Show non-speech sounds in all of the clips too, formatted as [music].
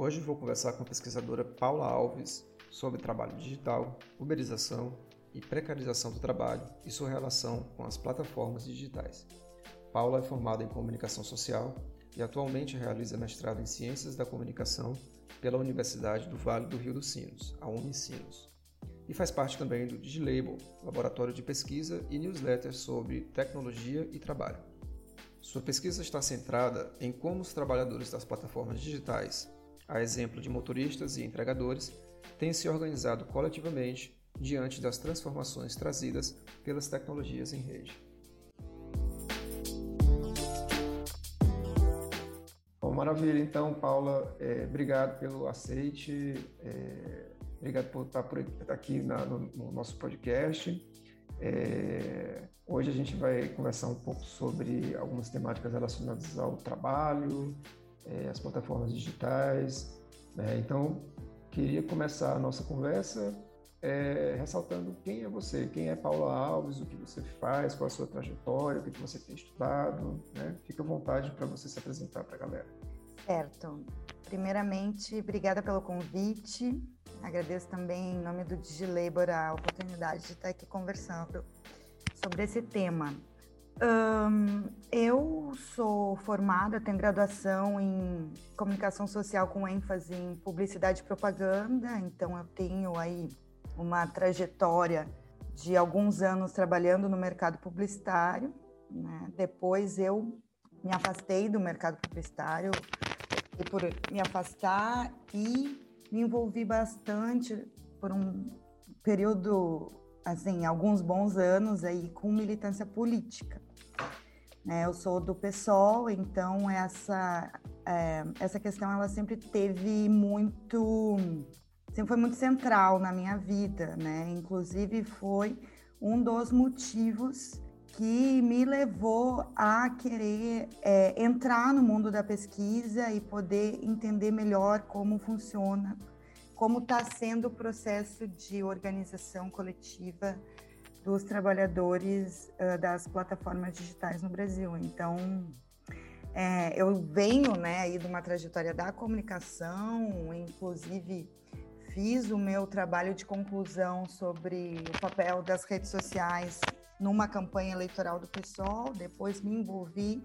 Hoje vou conversar com a pesquisadora Paula Alves sobre trabalho digital, uberização e precarização do trabalho e sua relação com as plataformas digitais. Paula é formada em comunicação social e atualmente realiza mestrado em ciências da comunicação pela Universidade do Vale do Rio dos Sinos, a Unicinos. E faz parte também do DigiLabel, laboratório de pesquisa e newsletter sobre tecnologia e trabalho. Sua pesquisa está centrada em como os trabalhadores das plataformas digitais, a exemplo de motoristas e entregadores, têm se organizado coletivamente diante das transformações trazidas pelas tecnologias em rede. Bom, maravilha. Então, Paula, é, obrigado pelo aceite, é, obrigado por estar, por aqui na, no, no, nosso podcast. É, hoje a gente vai conversar um pouco sobre algumas temáticas relacionadas ao trabalho, é, as plataformas digitais. Né? Então, queria começar a nossa conversa é, ressaltando quem é você, quem é Paula Alves, o que você faz, qual a sua trajetória, o que você tem estudado. Né? Fique à vontade para você se apresentar para a galera. Certo. Primeiramente, obrigada pelo convite. Agradeço também, em nome do DigiLabor, a oportunidade de estar aqui conversando sobre esse tema. Um, eu sou formada, tenho graduação em comunicação social com ênfase em publicidade e propaganda, então eu tenho aí uma trajetória de alguns anos trabalhando no mercado publicitário. Né? Depois eu me afastei do mercado publicitário e por me afastar e me envolvi bastante por um período assim, alguns bons anos aí com militância política. É, eu sou do PSOL, então essa, é, essa questão ela sempre teve muito, sempre foi muito central na minha vida, né? Inclusive foi um dos motivos que me levou a querer é, entrar no mundo da pesquisa e poder entender melhor como funciona, como está sendo o processo de organização coletiva dos trabalhadores uh, das plataformas digitais no Brasil. Então, é, eu venho né, aí de uma trajetória da comunicação, inclusive fiz o meu trabalho de conclusão sobre o papel das redes sociais numa campanha eleitoral do PSOL, depois me envolvi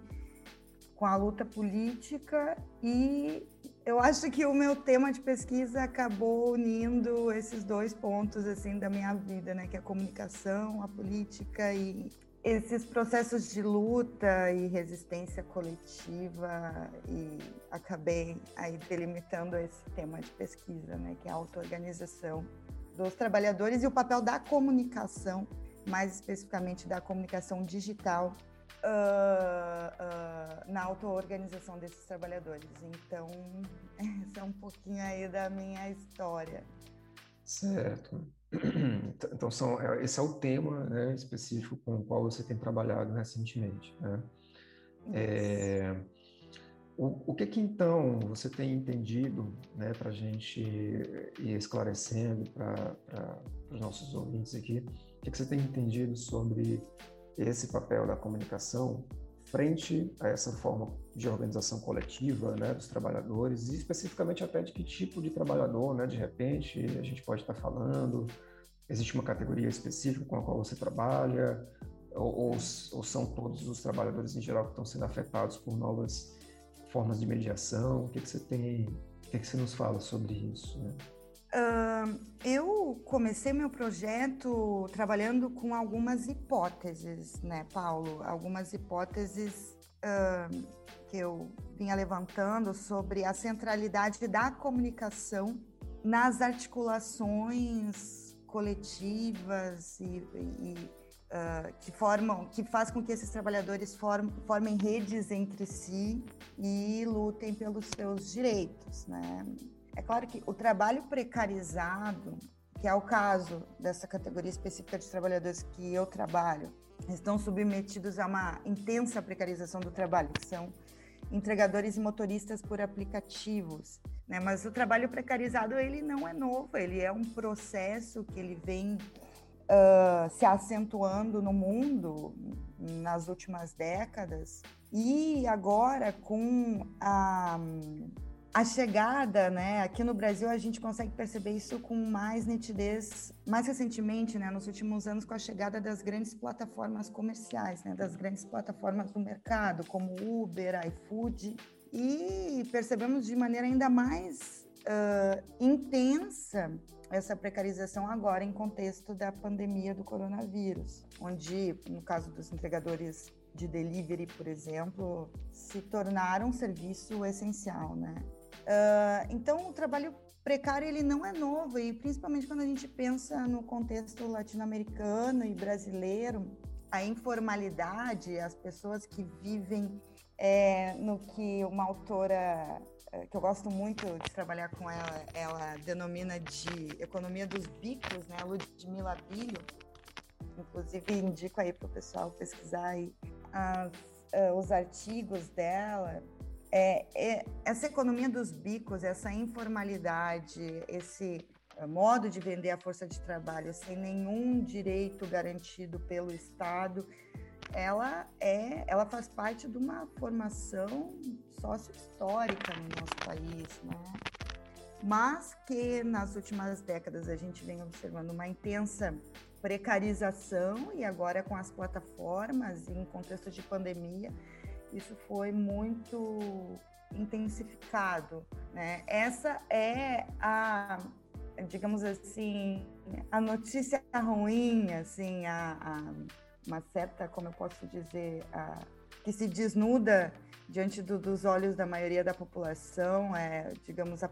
com a luta política e eu acho que o meu tema de pesquisa acabou unindo esses dois pontos assim da minha vida, né, que é a comunicação, a política e esses processos de luta e resistência coletiva. E acabei aí delimitando esse tema de pesquisa, né, que é a auto-organização dos trabalhadores e o papel da comunicação, mais especificamente da comunicação digital uh, uh, na auto-organização desses trabalhadores. Então, [laughs] esse é um pouquinho aí da minha história. Certo. Então, são, é, esse é o tema né, específico com o qual você tem trabalhado recentemente. Né? É, o, o que que então você tem entendido né, para a gente ir esclarecendo para os nossos ouvintes aqui? O que, que você tem entendido sobre esse papel da comunicação frente a essa forma de organização coletiva né, dos trabalhadores e especificamente até de que tipo de trabalhador, né, de repente a gente pode estar falando, existe uma categoria específica com a qual você trabalha ou, ou, ou são todos os trabalhadores em geral que estão sendo afetados por novas formas de mediação? O que, que você tem, o que, que você nos fala sobre isso? Né? Eu comecei meu projeto trabalhando com algumas hipóteses, né, Paulo? Algumas hipóteses uh, que eu vinha levantando sobre a centralidade da comunicação nas articulações coletivas e, e uh, que formam, que faz com que esses trabalhadores form, formem redes entre si e lutem pelos seus direitos, né? É claro que o trabalho precarizado, que é o caso dessa categoria específica de trabalhadores que eu trabalho, estão submetidos a uma intensa precarização do trabalho, que são entregadores e motoristas por aplicativos. Né? Mas o trabalho precarizado ele não é novo, ele é um processo que ele vem uh, se acentuando no mundo nas últimas décadas e agora com a a chegada, né, aqui no Brasil a gente consegue perceber isso com mais nitidez, mais recentemente, né, nos últimos anos com a chegada das grandes plataformas comerciais, né, das grandes plataformas do mercado, como Uber, iFood, e percebemos de maneira ainda mais uh, intensa essa precarização agora em contexto da pandemia do coronavírus, onde, no caso dos entregadores de delivery, por exemplo, se tornaram um serviço essencial, né? Uh, então, o trabalho precário ele não é novo e principalmente quando a gente pensa no contexto latino-americano e brasileiro, a informalidade, as pessoas que vivem é, no que uma autora é, que eu gosto muito de trabalhar com ela, ela denomina de economia dos bicos, né, Ludmila Bilho. Inclusive indico aí para o pessoal pesquisar aí as, uh, os artigos dela é, é, essa economia dos bicos, essa informalidade, esse é, modo de vender a força de trabalho sem nenhum direito garantido pelo Estado, ela é, ela faz parte de uma formação sócio-histórica no nosso país, né? Mas que nas últimas décadas a gente vem observando uma intensa precarização e agora com as plataformas em contexto de pandemia isso foi muito intensificado, né? Essa é a, digamos assim, a notícia ruim, assim, a, a uma certa, como eu posso dizer, a, que se desnuda diante do, dos olhos da maioria da população, é, digamos, a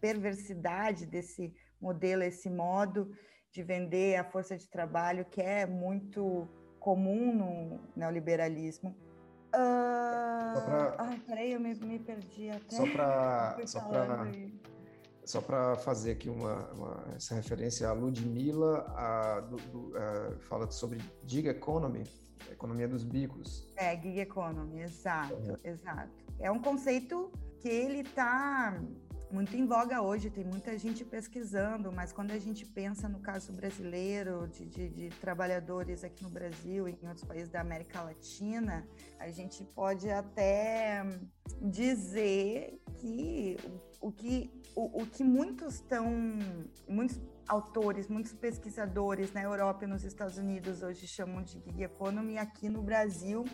perversidade desse modelo, esse modo de vender a força de trabalho que é muito comum no neoliberalismo Uh... Pra... Ai, peraí, eu me, me perdi até. Só para [laughs] só para só para fazer aqui uma, uma, essa referência a Ludmilla, a, do, do, a, fala sobre gig economy, economia dos bicos. É, gig economy, exato, uhum. exato. É um conceito que ele está muito em voga hoje, tem muita gente pesquisando, mas quando a gente pensa no caso brasileiro, de, de, de, trabalhadores aqui no Brasil e em outros países da América Latina, a gente pode até dizer que o, o que, o, o que muitos estão, muitos autores, muitos pesquisadores na Europa e nos Estados Unidos hoje chamam de gig economy, aqui no Brasil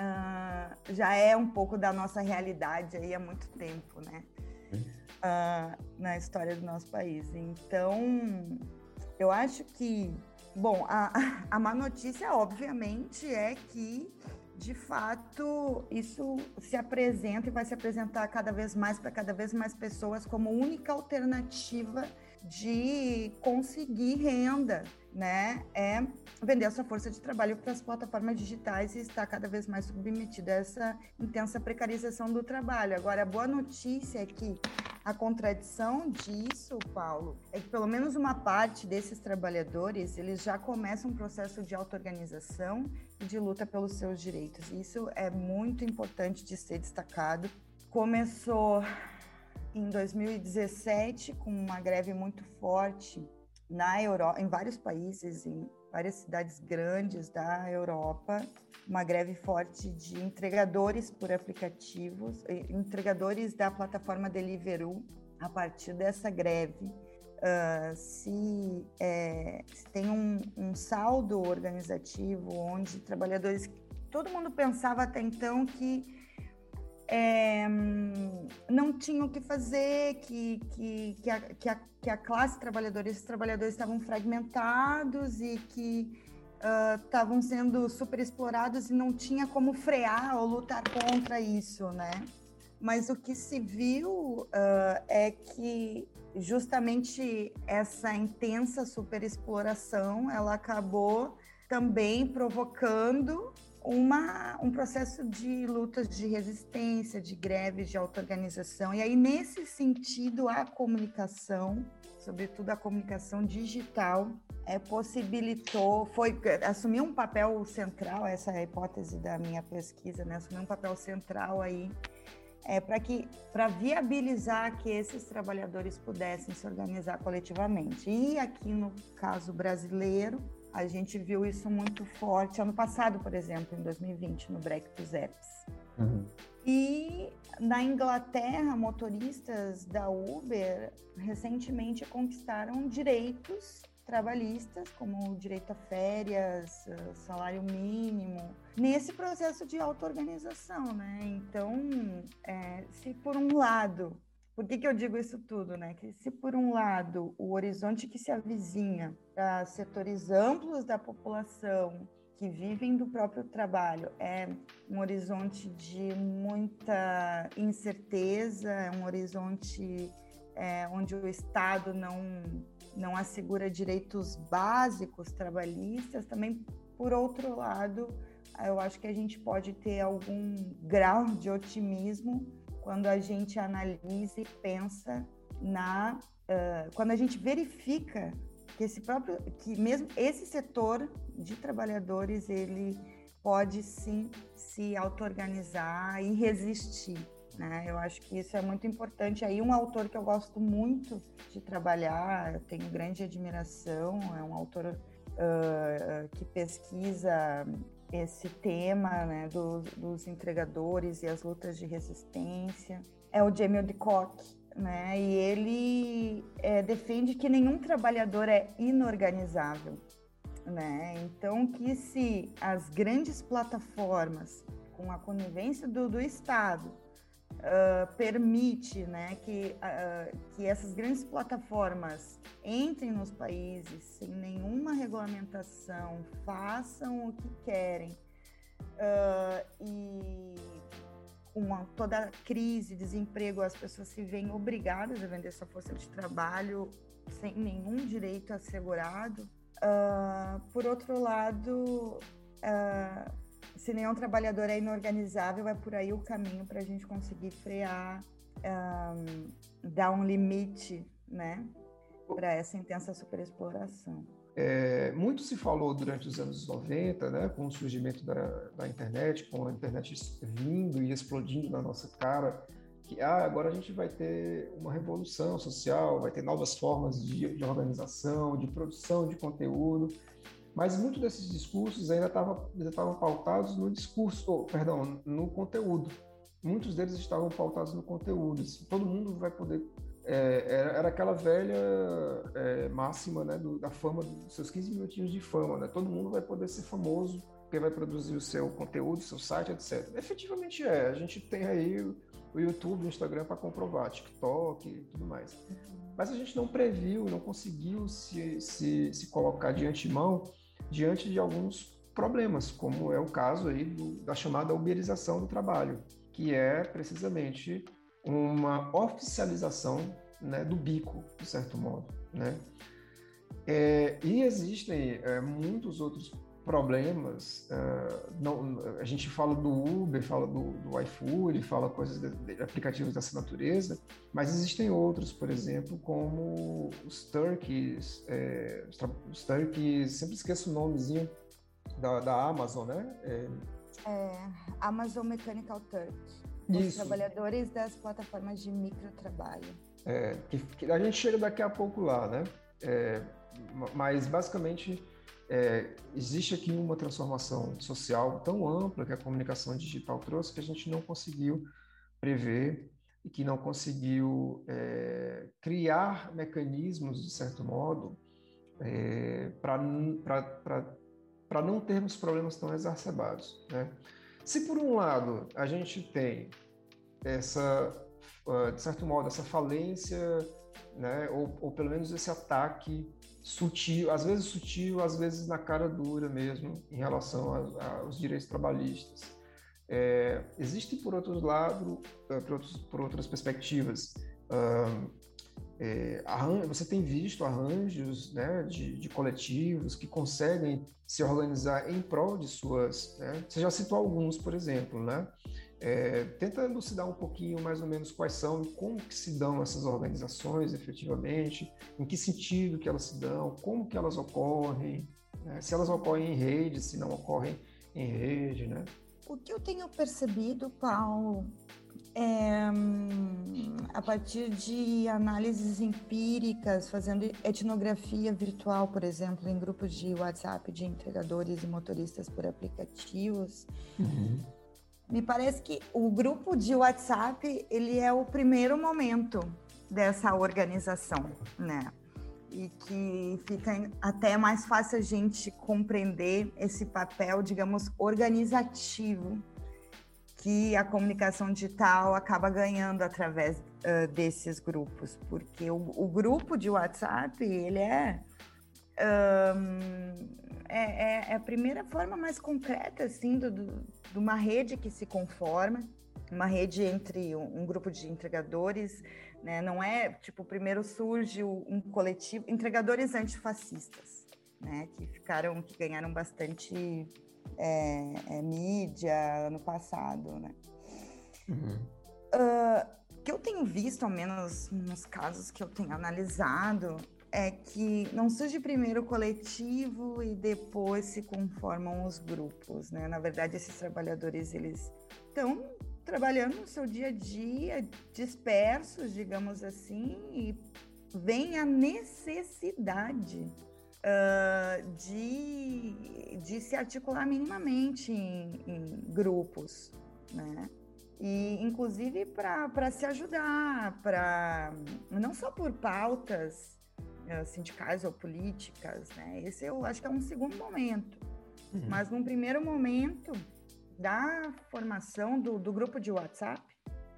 uh, já é um pouco da nossa realidade aí há muito tempo, né? Uh, na história do nosso país. Então, eu acho que, bom, a, a má notícia, obviamente, é que de fato, isso se apresenta e vai se apresentar cada vez mais para cada vez mais pessoas como única alternativa de conseguir renda, né? É vender a sua força de trabalho para as plataformas digitais e está cada vez mais submetida a essa intensa precarização do trabalho. Agora, a boa notícia é que a contradição disso, Paulo, é que pelo menos uma parte desses trabalhadores, eles já começam um processo de auto-organização e de luta pelos seus direitos. Isso é muito importante de ser destacado. Começou em 2017 com uma greve muito forte na Europa, em vários países, em várias cidades grandes da Europa, uma greve forte de entregadores por aplicativos, entregadores da plataforma Deliveroo. A partir dessa greve, uh, se, é, se, tem um, um saldo organizativo onde trabalhadores, todo mundo pensava até então que é, não tinham o que fazer, que, que, que, a, que, a, que a classe trabalhadora, esses trabalhadores estavam fragmentados e que estavam uh, sendo super explorados e não tinha como frear ou lutar contra isso, né? Mas o que se viu uh, é que justamente essa intensa superexploração ela acabou também provocando uma, um processo de lutas de resistência, de greves, de auto-organização. E aí, nesse sentido, a comunicação, sobretudo a comunicação digital, é, possibilitou, foi, assumiu um papel central, essa é a hipótese da minha pesquisa, né? assumiu um papel central aí é, para que para viabilizar que esses trabalhadores pudessem se organizar coletivamente. E aqui no caso brasileiro, a gente viu isso muito forte ano passado, por exemplo, em 2020, no Break dos Apps. Uhum. E na Inglaterra, motoristas da Uber recentemente conquistaram direitos trabalhistas, como direito a férias, salário mínimo, nesse processo de auto-organização, né? Então, é, se por um lado, por que, que eu digo isso tudo, né? Que se por um lado o horizonte que se avizinha para setores amplos da população que vivem do próprio trabalho é um horizonte de muita incerteza, é um horizonte é, onde o Estado não não assegura direitos básicos trabalhistas, também, por outro lado, eu acho que a gente pode ter algum grau de otimismo quando a gente analisa e pensa na. Uh, quando a gente verifica que esse próprio. que mesmo esse setor de trabalhadores ele pode sim se auto-organizar e resistir né? Eu acho que isso é muito importante. Aí um autor que eu gosto muito de trabalhar, eu tenho grande admiração, é um autor uh, que pesquisa esse tema né, dos, dos entregadores e as lutas de resistência. É o Jamie Decock, né? E ele é, defende que nenhum trabalhador é inorganizável, né? Então que se as grandes plataformas com a conivência do, do Estado uh, permite né, que, uh, que essas grandes plataformas entrem nos países sem nenhuma regulamentação, façam o que querem uh, e com toda a crise, desemprego, as pessoas se veem obrigadas a vender sua força de trabalho sem nenhum direito assegurado. Uh, por outro lado, uh, se nenhum trabalhador é inorganizável, é por aí o caminho para a gente conseguir frear, um, dar um limite, né, para essa intensa superexploração. É, muito se falou durante os anos 90, né, com o surgimento da, da internet, com a internet vindo e explodindo na nossa cara, que ah, agora a gente vai ter uma revolução social, vai ter novas formas de, de organização, de produção de conteúdo, mas muitos desses discursos ainda estavam ainda pautados no discurso, oh, perdão, no conteúdo. Muitos deles estavam pautados no conteúdo. Assim, todo mundo vai poder. É, era, era, aquela velha é, máxima né, do, da fama, dos seus 15 minutinhos de fama. Né? Todo mundo vai poder ser famoso porque vai produzir o seu conteúdo, seu site, etc. Efetivamente é. A gente tem aí o YouTube, o Instagram para comprovar, TikTok e tudo mais. Mas a gente não previu, não conseguiu se, se, se colocar de antemão diante de alguns problemas, como é o caso aí do, da chamada uberização do trabalho, que é precisamente uma oficialização né, do bico, de certo modo. Né? É, e existem é, muitos outros problemas. Uh, não, a gente fala do Uber, fala do, do iFood, fala coisas de, de aplicativos dessa natureza, mas existem outros, por exemplo, como os turkeys, é, os turkeys, sempre esqueço o nomezinho da, da Amazon, né? É, é, Amazon Mechanical Turk. Os trabalhadores das plataformas de microtrabalho. É, que, que a gente chega daqui a pouco lá, né? É, mas basicamente é, existe aqui uma transformação social tão ampla que a comunicação digital trouxe que a gente não conseguiu prever e que não conseguiu é, criar mecanismos, de certo modo, é, para não termos problemas tão exacerbados. Né? Se, por um lado, a gente tem essa, ah, de certo modo, essa falência, né, ou, ou pelo menos esse ataque sutil, às vezes sutil, às vezes na cara dura mesmo, em relação aos direitos trabalhistas. É, existe, por outro lado, é, por, outros, por outras perspectivas, é, você tem visto arranjos né, de, de, coletivos que conseguem se organizar em prol de suas. Né? Você já citou alguns, por exemplo, né? É, tenta elucidar um pouquinho mais ou menos quais são, como que se dão essas organizações efetivamente, em que sentido que elas se dão, como que elas ocorrem, né? se elas ocorrem em rede, se não ocorrem em rede, né? O que eu tenho percebido, Paulo, é, a partir de análises empíricas, fazendo etnografia virtual, por exemplo, em grupos de WhatsApp de entregadores e motoristas por aplicativos, uhum me parece que o grupo de WhatsApp ele é o primeiro momento dessa organização, né? E que fica até mais fácil a gente compreender esse papel, digamos, organizativo que a comunicação digital acaba ganhando através uh, desses grupos, porque o, o, grupo de WhatsApp ele é, um, é, é, a primeira forma mais concreta assim do, do, de uma rede que se conforma, uma rede entre um, um grupo de entregadores, né? Não é tipo primeiro surge um coletivo entregadores antifascistas, né? Que ficaram, que ganharam bastante é, é, mídia ano passado, né? Uhum. Uh, que eu tenho visto, ao menos nos casos que eu tenho analisado, é que não surge primeiro o coletivo e depois se conformam os grupos, né? Na verdade, esses trabalhadores, eles estão trabalhando no seu dia a dia, dispersos, digamos assim, e vem a necessidade uh, de, de se articular minimamente em, em grupos, né? E, inclusive, para se ajudar, para não só por pautas sindicais ou políticas, né? Esse eu acho que é um segundo momento. Uhum. Mas, num primeiro momento da formação do, do grupo de WhatsApp,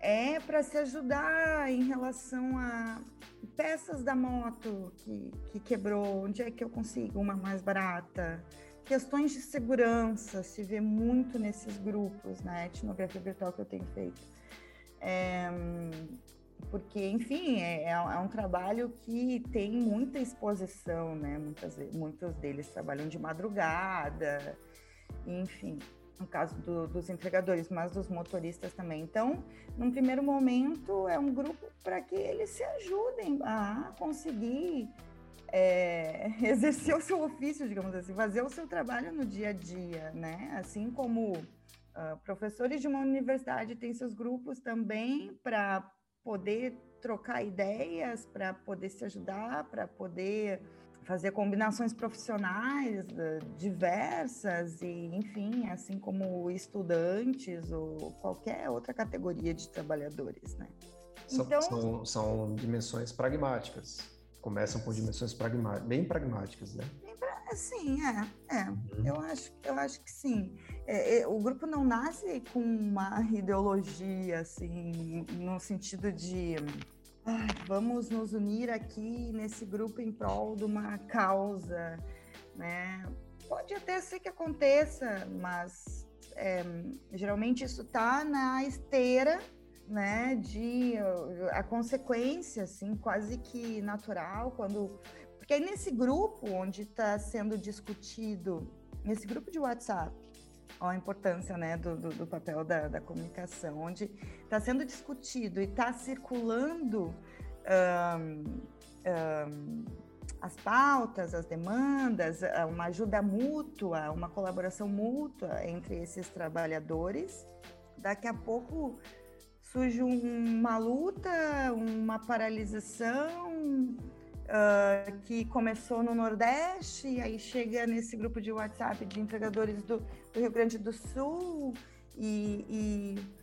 é para se ajudar em relação a peças da moto que, que quebrou, onde é que eu consigo uma mais barata, questões de segurança, se vê muito nesses grupos, na etnografia virtual que eu tenho feito. É, porque, enfim, é, é, um trabalho que tem muita exposição, né? Muitas, muitos deles trabalham de madrugada, enfim no caso do, dos entregadores, mas dos motoristas também. Então, num primeiro momento, é um grupo para que eles se ajudem a conseguir é, [laughs] exercer o seu ofício, digamos assim, fazer o seu trabalho no dia a dia, né? Assim como uh, professores de uma universidade têm seus grupos também para poder trocar ideias, para poder se ajudar, para poder fazer combinações profissionais eh, diversas e, enfim, assim como estudantes ou qualquer outra categoria de trabalhadores, né? São, então, são, são dimensões pragmáticas. Começam por dimensões pragmáticas, bem pragmáticas, né? Sim, é, é. Uhum. Eu acho, eu acho que sim. É, é, o grupo não nasce com uma ideologia assim, no sentido de Ai, vamos nos unir aqui nesse grupo em prol de uma causa, né? Pode até ser que aconteça, mas é, geralmente isso está na esteira, né? De a consequência, assim, quase que natural, quando porque aí nesse grupo onde está sendo discutido, nesse grupo de WhatsApp, a importância né, do, do, do papel da, da, comunicação, onde está sendo discutido e está circulando um, um, as pautas, as demandas, uma ajuda mútua, uma colaboração mútua entre esses trabalhadores. Daqui a pouco surge uma luta, uma paralisação, uh, que começou no Nordeste, e aí chega nesse grupo de WhatsApp de entregadores do, do Rio Grande do Sul, e, e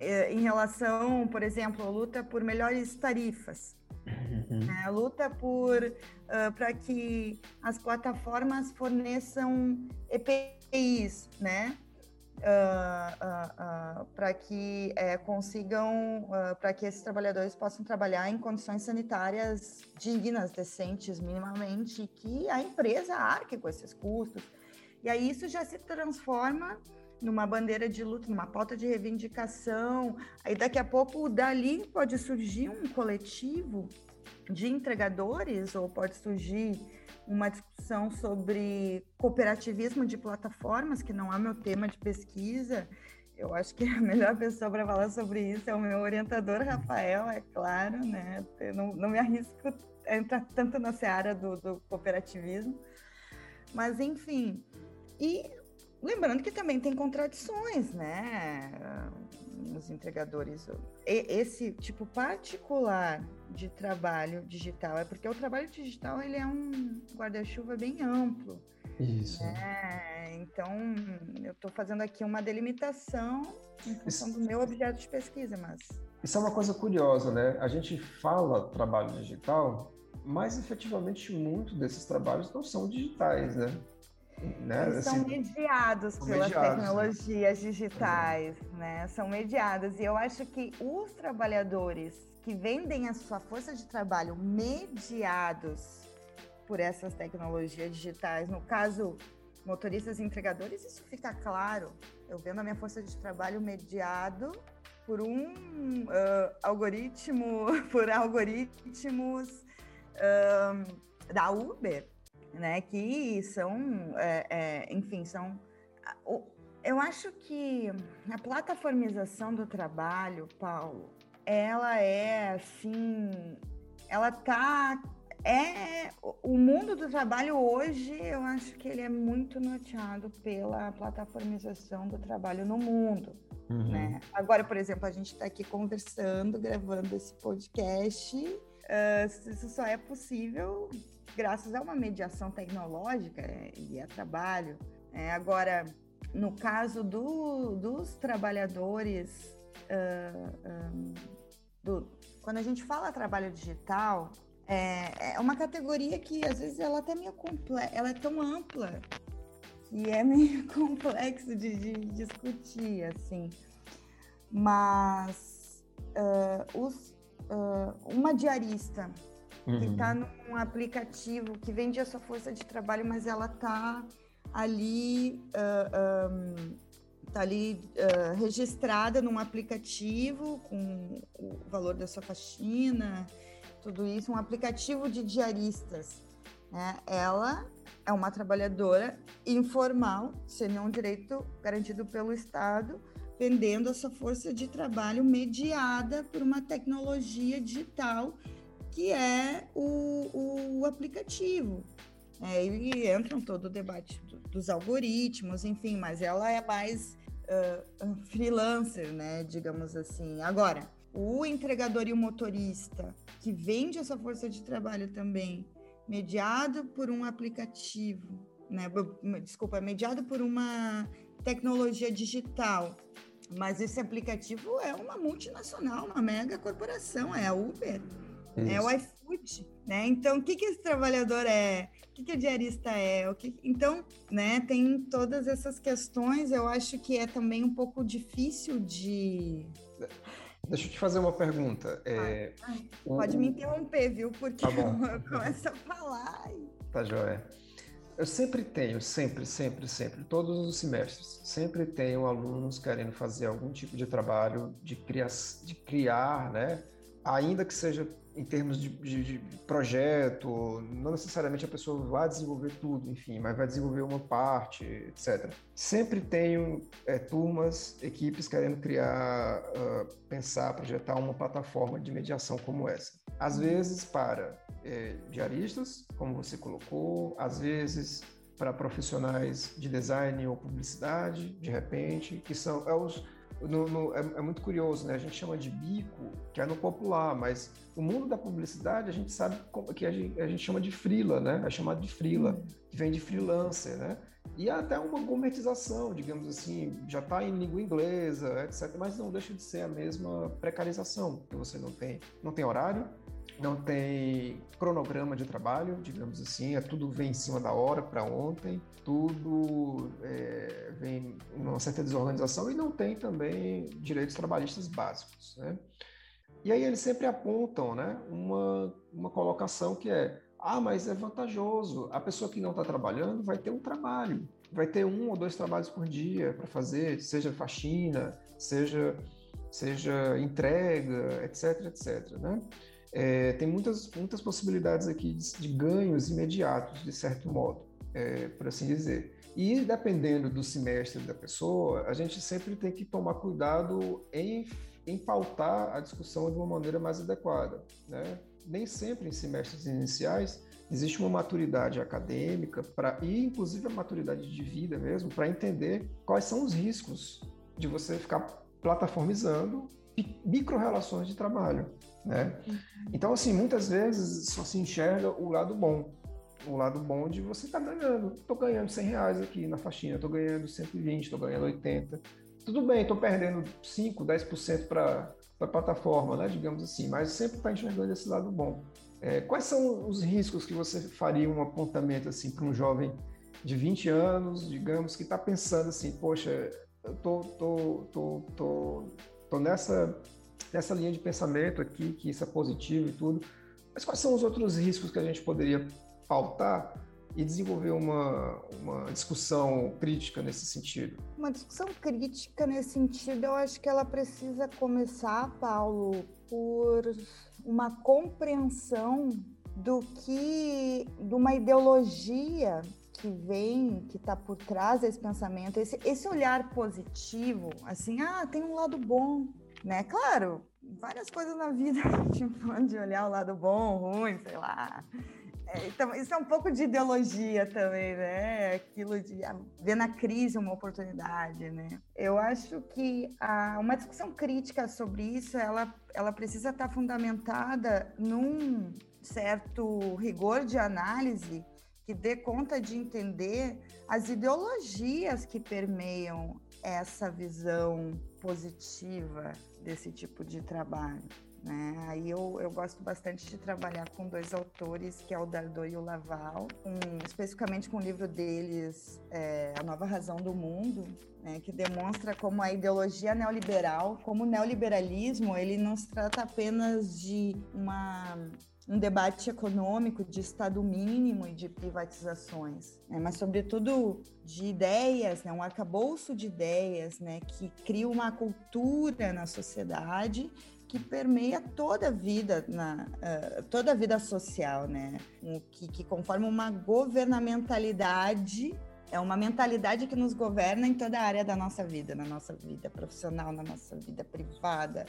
é, em relação, por exemplo, a luta por melhores tarifas. Uhum. Né? Luta por uh, para que as plataformas forneçam EPIs, né? Uh, uh, uh, para que é, consigam, para que esses trabalhadores possam trabalhar em condições sanitárias dignas, decentes, minimamente, que a empresa arque com esses custos. E aí isso já se transforma numa bandeira de luta, numa pauta de reivindicação. Aí daqui a pouco dali pode surgir um coletivo de entregadores ou pode surgir uma discussão sobre cooperativismo de plataformas, que não é meu tema de pesquisa. Eu acho que a melhor pessoa para falar sobre isso é o meu orientador, Rafael, é claro, né? Eu não, não me arrisco a entrar tanto na seara do, do cooperativismo. Mas, enfim. E lembrando que também tem contradições, né? Nos entregadores. Esse tipo particular de trabalho digital, é porque o trabalho digital ele é um guarda-chuva bem amplo. Isso. É, então, eu estou fazendo aqui uma delimitação em função Isso. do meu objeto de pesquisa, mas... Isso é uma coisa curiosa, né? A gente fala trabalho digital, mas efetivamente muito desses trabalhos não são digitais, né? Né? Eles assim, são mediados são pelas mediados, né? tecnologias né? digitais, né? São mediados. E eu acho que os trabalhadores que vendem a sua força de trabalho mediados por essas tecnologias digitais, no caso, motoristas e entregadores, isso fica claro. Eu vendo a minha força de trabalho mediado por um uh, algoritmo, [laughs] por algoritmos uh, da Uber, né? Que são, é, é, enfim, são. Eu acho que a plataformização do trabalho, Paulo, ela é assim, ela tá é o mundo do trabalho hoje, eu acho que ele é muito norteado pela plataformização do trabalho no mundo. Uhum. Né? Agora, por exemplo, a gente está aqui conversando, gravando esse podcast. Uh, isso só é possível graças a uma mediação tecnológica é, e a trabalho. É, agora, no caso do, dos trabalhadores, uh, um, do, quando a gente fala trabalho digital, é, é, uma categoria que às vezes ela até meio complexa, ela é tão ampla que é [laughs] meio complexo de, de discutir, assim. Mas uh, os, uh, uma diarista uhum. que está num aplicativo que vende a sua força de trabalho, mas ela está ali, uh, um, tá ali uh, registrada num aplicativo com o valor da sua faxina, tudo isso, um aplicativo de diaristas. Né? Ela é uma trabalhadora informal, sem nenhum direito garantido pelo Estado, vendendo a sua força de trabalho mediada por uma tecnologia digital que é o, o aplicativo. É, e entra todo o debate do, dos algoritmos, enfim, mas ela é mais uh, freelancer, né, digamos assim. Agora, o entregador e o motorista que vende essa força de trabalho também, mediado por um aplicativo, né, desculpa, mediado por uma tecnologia digital, mas esse aplicativo é uma multinacional, uma mega corporação, é a Uber. Isso. É o iFood, né? Então, o que, que esse trabalhador é? O que, que o diarista é? O que... Então, né, tem todas essas questões. Eu acho que é também um pouco difícil de... Deixa eu te fazer uma pergunta. É, ai, pode me interromper, viu? Porque tá [laughs] eu começo a falar. E... Tá, joia. Eu sempre tenho, sempre, sempre, sempre, todos os semestres, sempre tenho alunos querendo fazer algum tipo de trabalho de criar, de criar né? Ainda que seja em termos de, de, de, projeto, não necessariamente a pessoa vai desenvolver tudo, enfim, mas vai desenvolver uma parte, etc. Sempre tenho é, turmas, equipes querendo criar, uh, pensar, projetar uma plataforma de mediação como essa. Às vezes para é, diaristas, como você colocou, às vezes para profissionais de design ou publicidade, de repente, que são é os no, no, é, é, muito curioso, né? A gente chama de bico, que é no popular, mas o mundo da publicidade a gente sabe que a gente, a gente chama de frila, né? É chamado de frila, uhum. que vem de freelancer, né? E até uma gourmetização, digamos assim, já está em língua inglesa, etc. Mas não deixa de ser a mesma precarização, que você não tem, não tem horário, não tem cronograma de trabalho, digamos assim, é tudo vem em cima da hora para ontem, tudo é, vem uma certa desorganização e não tem também direitos trabalhistas básicos, né? E aí eles sempre apontam, né, uma, uma colocação que é, ah, mas é vantajoso, a pessoa que não está trabalhando vai ter um trabalho, vai ter um ou dois trabalhos por dia para fazer, seja faxina, seja seja entrega, etc, etc, né? É, tem muitas, muitas possibilidades aqui de, de ganhos imediatos, de certo modo, é, por assim dizer. E dependendo do semestre da pessoa, a gente sempre tem que tomar cuidado em, em pautar a discussão de uma maneira mais adequada. Né? Nem sempre em semestres iniciais existe uma maturidade acadêmica para e inclusive a maturidade de vida mesmo para entender quais são os riscos de você ficar plataformizando micro-relações de trabalho, né? Uhum. Então, assim, muitas vezes só se enxerga o lado bom. o lado bom de você estar tá ganhando. Estou ganhando 100 reais aqui na faxina, estou ganhando 120, estou ganhando 80. Tudo bem, estou perdendo 5, 10% para a plataforma, né, digamos assim, mas sempre está enxergando esse lado bom. É, quais são os riscos que você faria um apontamento assim para um jovem de 20 anos, digamos, que está pensando assim, poxa, eu tô, tô, tô, tô, tô nessa, nessa linha de pensamento aqui, que isso é positivo e tudo, mas quais são os outros riscos que a gente poderia pautar e desenvolver uma, uma discussão crítica nesse sentido? Uma discussão crítica nesse sentido, eu acho que ela precisa começar, Paulo, por uma compreensão do que, de uma ideologia que vem, que está por trás desse pensamento, esse, esse olhar positivo, assim, ah, tem um lado bom, né? Claro, várias coisas na vida [laughs] tipo, de olhar o lado bom, ruim, sei lá. É, então, isso é um pouco de ideologia também, né? Aquilo de ah, ver na crise uma oportunidade, né? Eu acho que a, uma discussão crítica sobre isso, ela, ela precisa estar fundamentada num certo rigor de análise que dê conta de entender as ideologias que permeiam essa visão positiva desse tipo de trabalho. Né? Aí eu, eu gosto bastante de trabalhar com dois autores, que é o Dardot e o Laval, um, especificamente com o livro deles, é, A Nova Razão do Mundo, né, que demonstra como a ideologia neoliberal, como o neoliberalismo, ele não se trata apenas de uma um debate econômico de Estado mínimo e de privatizações, né? mas sobretudo de ideias, né? um arcabouço de ideias né? que cria uma cultura na sociedade que permeia toda a vida, na, uh, toda a vida social, né? que, que conforma uma governamentalidade é uma mentalidade que nos governa em toda a área da nossa vida, na nossa vida profissional, na nossa vida privada,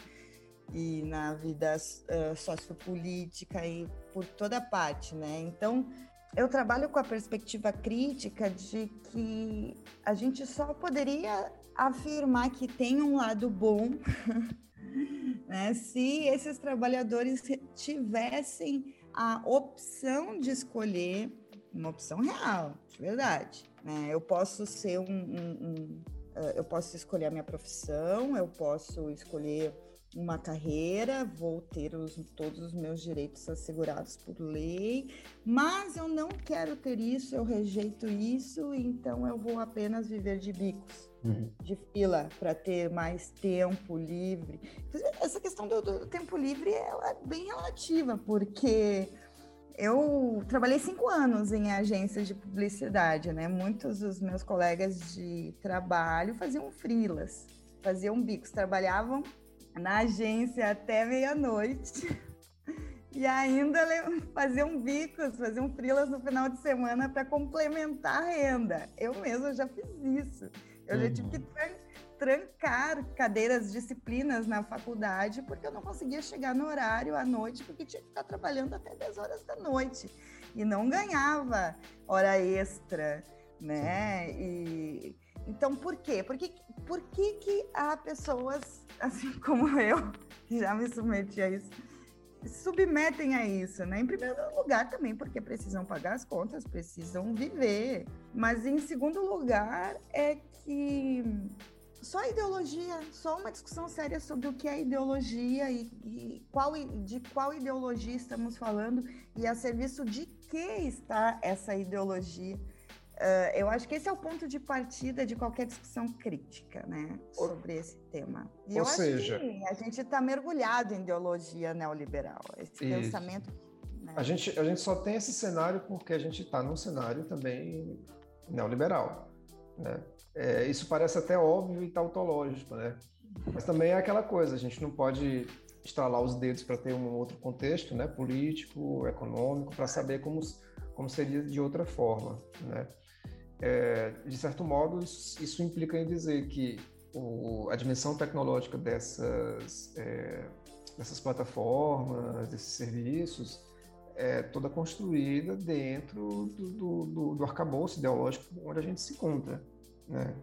e na vida uh, sociopolítica e por toda parte, né? Então, eu trabalho com a perspectiva crítica de que a gente só poderia afirmar que tem um lado bom, [laughs] né? Se esses trabalhadores tivessem a opção de escolher uma opção real, de verdade. Né? Eu posso ser um, um, um uh, eu posso escolher a minha profissão, eu posso escolher uma carreira, vou ter os, todos os meus direitos assegurados por lei, mas eu não quero ter isso, eu rejeito isso, então eu vou apenas viver de bicos, uhum. de fila, para ter mais tempo livre. Essa questão do, do tempo livre é bem relativa, porque eu trabalhei cinco anos em agências de publicidade, né? Muitos dos meus colegas de trabalho faziam frilas, faziam bicos, trabalhavam na agência até meia-noite. E ainda faziam bicos, faziam frilas no final de semana para complementar a renda. Eu mesma já fiz isso. Eu uhum. já tive que uhum. trancar cadeiras, disciplinas na faculdade, porque eu não conseguia chegar no horário à noite, porque tinha que ficar trabalhando até 10 horas da noite. E não ganhava hora extra, né? E, então, por quê? Por que, por que, que há pessoas assim [laughs] como eu, que já me submeti a isso, submetem a isso, né? Em primeiro lugar também porque precisam pagar as contas, precisam viver. Mas em segundo lugar é que só ideologia, só uma discussão séria sobre o que é ideologia e, e qual, de qual ideologia estamos falando e a serviço de que está essa ideologia Uh, eu acho que esse é o ponto de partida de qualquer discussão crítica, né, sobre esse tema. E Ou seja, a gente está mergulhado em ideologia neoliberal, esse isso. pensamento. Né? A, gente, a gente só tem esse cenário porque a gente está num cenário também neoliberal. Né? É, isso parece até óbvio e tautológico, né? Mas também é aquela coisa, a gente não pode estralar os dedos para ter um outro contexto, né, político, econômico, para saber como, como seria de outra forma, né? É, de certo modo, isso, implica em dizer que o, a dimensão tecnológica dessas, é, dessas plataformas, desses serviços, é toda construída dentro do, do, do, do arcabouço ideológico onde a gente se encontra. Né?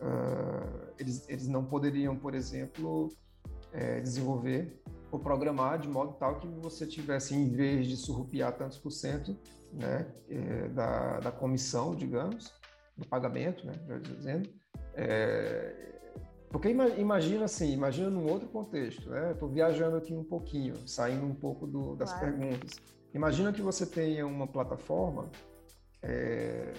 Uh, eles, eles não poderiam, por exemplo, é, desenvolver ou programar de modo tal que você tivesse, em vez de surrupiar tantos por cento né, é, da, da comissão, digamos, do pagamento, né, dizendo, é, porque imagina assim, imagina num outro contexto, né? Estou viajando aqui um pouquinho, saindo um pouco do, das claro. perguntas. Imagina que você tenha uma plataforma é,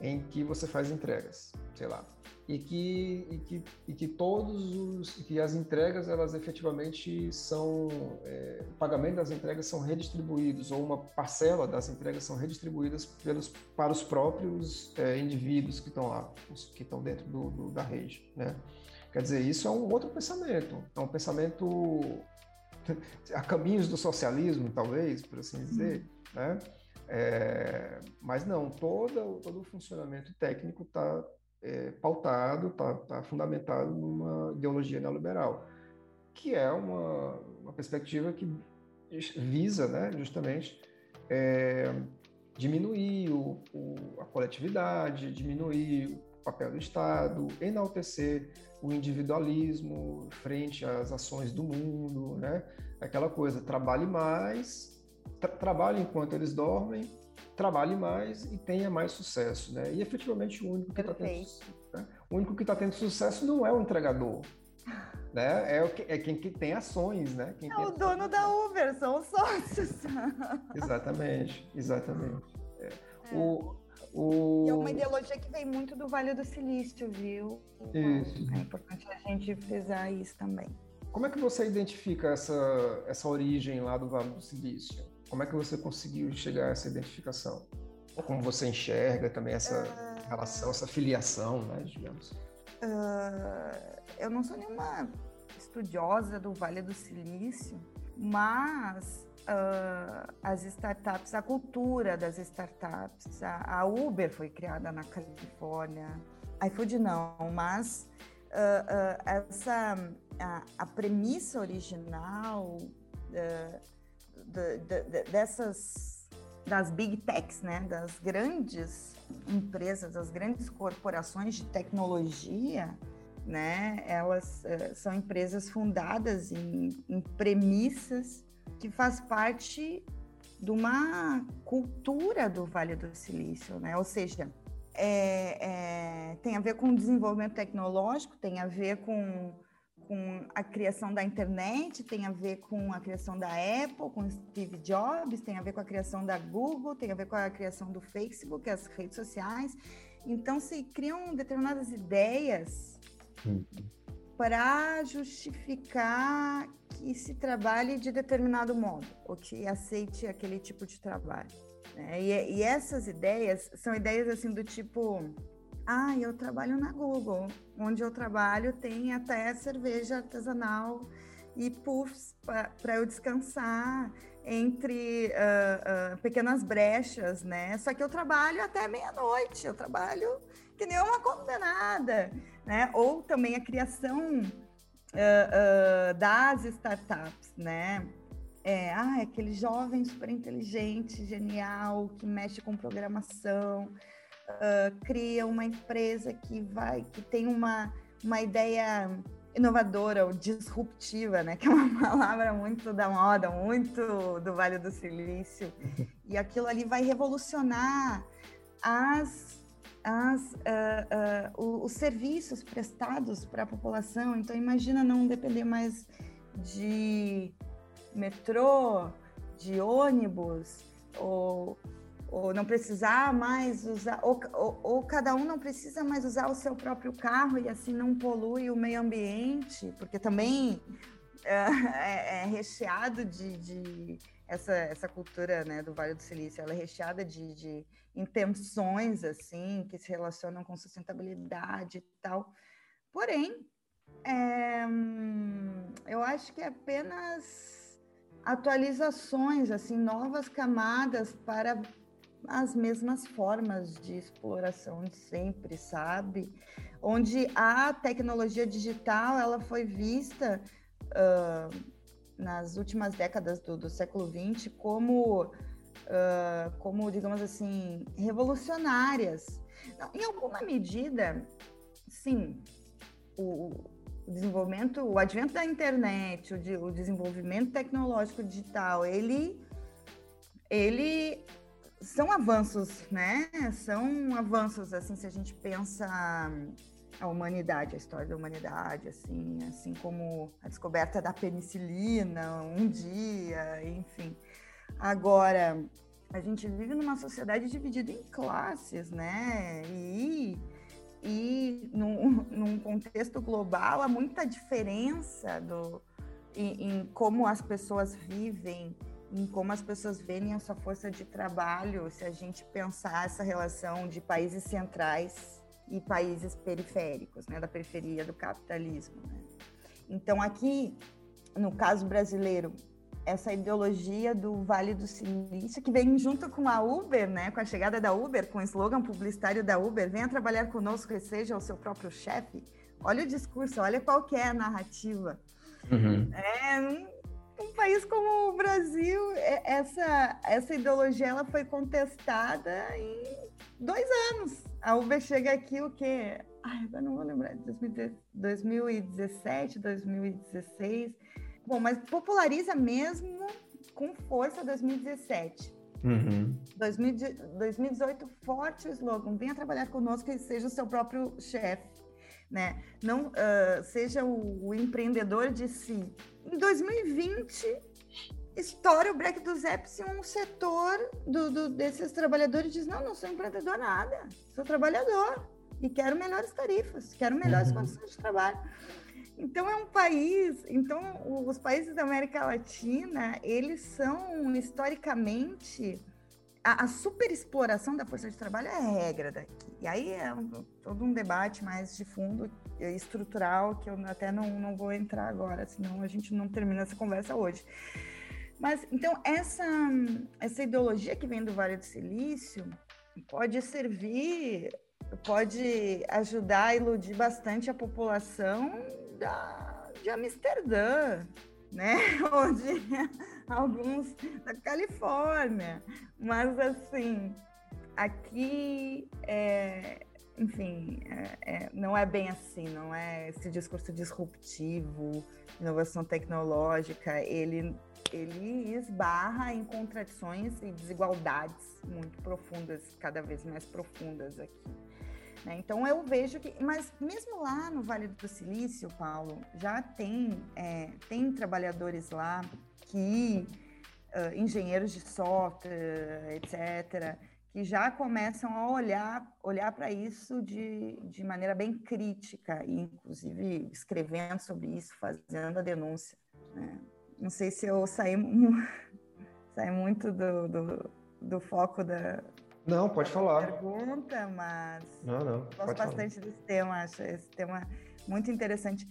em que você faz entregas, sei lá, e que, e que, e que todos os, que as entregas elas efetivamente são, é, o pagamento das entregas são redistribuídos ou uma parcela das entregas são redistribuídas pelos, para os próprios é, indivíduos que estão lá, os que estão dentro do, do, da rede, né? Quer dizer, isso é um outro pensamento, é um pensamento [laughs] a caminhos do socialismo, talvez, por assim dizer, né? É, mas não, todo, todo o funcionamento técnico está é, pautado, está tá fundamentado numa ideologia neoliberal, que é uma, uma perspectiva que visa né, justamente é, diminuir o, o, a coletividade, diminuir o papel do Estado, enaltecer o individualismo frente às ações do mundo, né? aquela coisa, trabalhe mais tra trabalhe enquanto eles dormem, trabalhe mais e tenha mais sucesso, né? E efetivamente o único que está tendo, né? o único que está tendo sucesso não é o entregador, [laughs] né? É, o que, é quem que tem ações, né? Quem é o dono da [laughs] Uber, são os sócios. [laughs] exatamente, exatamente. É. É. O, o... E é uma ideologia que vem muito do Vale do Silício, viu? Isso. É importante a gente frisar isso também. Como é que você identifica essa, essa origem lá do Vale do Silício? Como é que você conseguiu chegar a essa identificação? Ou como você enxerga também essa uh... relação, essa filiação, né, digamos? Uh, eu não sou nenhuma estudiosa do Vale do Silício, mas uh, as startups, a cultura das startups, a, a, Uber foi criada na Califórnia, a iFood não, mas uh, essa a, a, premissa original de, de, dessas das big techs, né, das grandes empresas, das grandes corporações de tecnologia, né, elas uh, são empresas fundadas em, em premissas que faz parte de uma cultura do Vale do Silício, né, ou seja, é, é, tem a ver com desenvolvimento tecnológico, tem a ver com com a criação da internet, tem a ver com a criação da Apple, com Steve Jobs, tem a ver com a criação da Google, tem a ver com a criação do Facebook, as redes sociais. Então, se criam determinadas ideias uhum. para justificar que se trabalhe de determinado modo, ou que aceite aquele tipo de trabalho. Né? E, e essas ideias são ideias assim do tipo ah, eu trabalho na Google. Onde eu trabalho tem até cerveja artesanal e puffs para eu descansar entre uh, uh, pequenas brechas, né? Só que eu trabalho até meia-noite, eu trabalho que nem uma condenada, né? Ou também a criação uh, das startups, né? É, ah, aquele jovem super inteligente, genial, que mexe com programação, uh, cria uma empresa que vai, que tem uma, uma ideia inovadora ou disruptiva, né? [laughs] Que é uma palavra muito da moda, muito do Vale do Silício. [laughs] E aquilo ali vai revolucionar as, as, uh, uh, os serviços prestados para a população. Então, imagina não depender mais de metrô, de ônibus, ou ou não precisar mais usar, ou, ou, ou, cada um não precisa mais usar o seu próprio carro e assim não polui o meio ambiente, porque também é, [laughs] é, é recheado de, de, essa, essa cultura né, do Vale do Silício, ela é recheada de, de intenções assim que se relacionam com sustentabilidade e tal. Porém, é, eu acho que é apenas atualizações, assim, novas camadas para as mesmas formas de exploração de sempre, sabe? Onde a tecnologia digital ela foi vista uh, nas últimas décadas do, do século XX como, uh, como, digamos assim, revolucionárias. Não, em alguma medida, sim, o, o desenvolvimento, o advento da internet, o, de, o desenvolvimento tecnológico digital, ele, ele são avanços, né? São avanços, assim, se a gente pensa a humanidade, a história da humanidade, assim, assim como a descoberta da penicilina um dia, enfim. Agora, a gente vive numa sociedade dividida em classes, né? E, e num, [laughs] num contexto global há muita diferença do, em, em como as pessoas vivem, em como as pessoas veem a sua força de trabalho, se a gente pensar essa relação de países centrais e países periféricos, né, da periferia do capitalismo. Né? Então, aqui, no caso brasileiro, essa ideologia do Vale do Silício, que vem junto com a Uber, né, com a chegada da Uber, com o slogan publicitário da Uber, venha trabalhar conosco e seja o seu próprio chefe. Olha o discurso, olha qual é a narrativa. Uhum. É, um, país como o Brasil, é, essa, essa ideologia ela foi contestada em dois anos. A Uber chega aqui o quê? Ai, eu não vou lembrar, 2017, 2016. Bom, mas populariza mesmo com força 2017. Uhum. 2018, forte o slogan: venha trabalhar conosco e seja o seu próprio chefe. Né? Não uh, seja o, o, empreendedor de si. Em 2020, estoura o break dos apps e um setor do, do, desses trabalhadores diz: Não, não sou empreendedor nada, sou trabalhador e quero melhores tarifas, quero melhores uhum. condições de trabalho. Então é um país, então os países da América Latina, eles são historicamente a, a superexploração da força de trabalho é regra daqui. E aí é um, todo um debate mais de fundo estrutural que eu até não, não vou entrar agora, senão a gente não termina essa conversa hoje. Mas então essa essa ideologia que vem do Vale do Silício pode servir, pode ajudar a iludir bastante a população da, de Amsterdã, né? [laughs] Ou de alguns da Califórnia. Mas assim, aqui é, enfim, é, é, não é bem assim, não é esse discurso disruptivo, inovação tecnológica, ele ele esbarra em contradições e desigualdades muito profundas, cada vez mais profundas aqui. Né? Então eu vejo que, mas mesmo lá no Vale do Silício, Paulo, já tem, é, tem trabalhadores lá que, uh, engenheiros de software, etc., que já começam a olhar, olhar para isso de, de maneira bem crítica, e inclusive escrevendo sobre isso, fazendo a denúncia. Né? Não sei se eu saí, [laughs] saí muito do, do, do foco da, não, pode falar. Pergunta, mas não, não, gosto bastante falar. desse tema, acho esse tema muito interessante.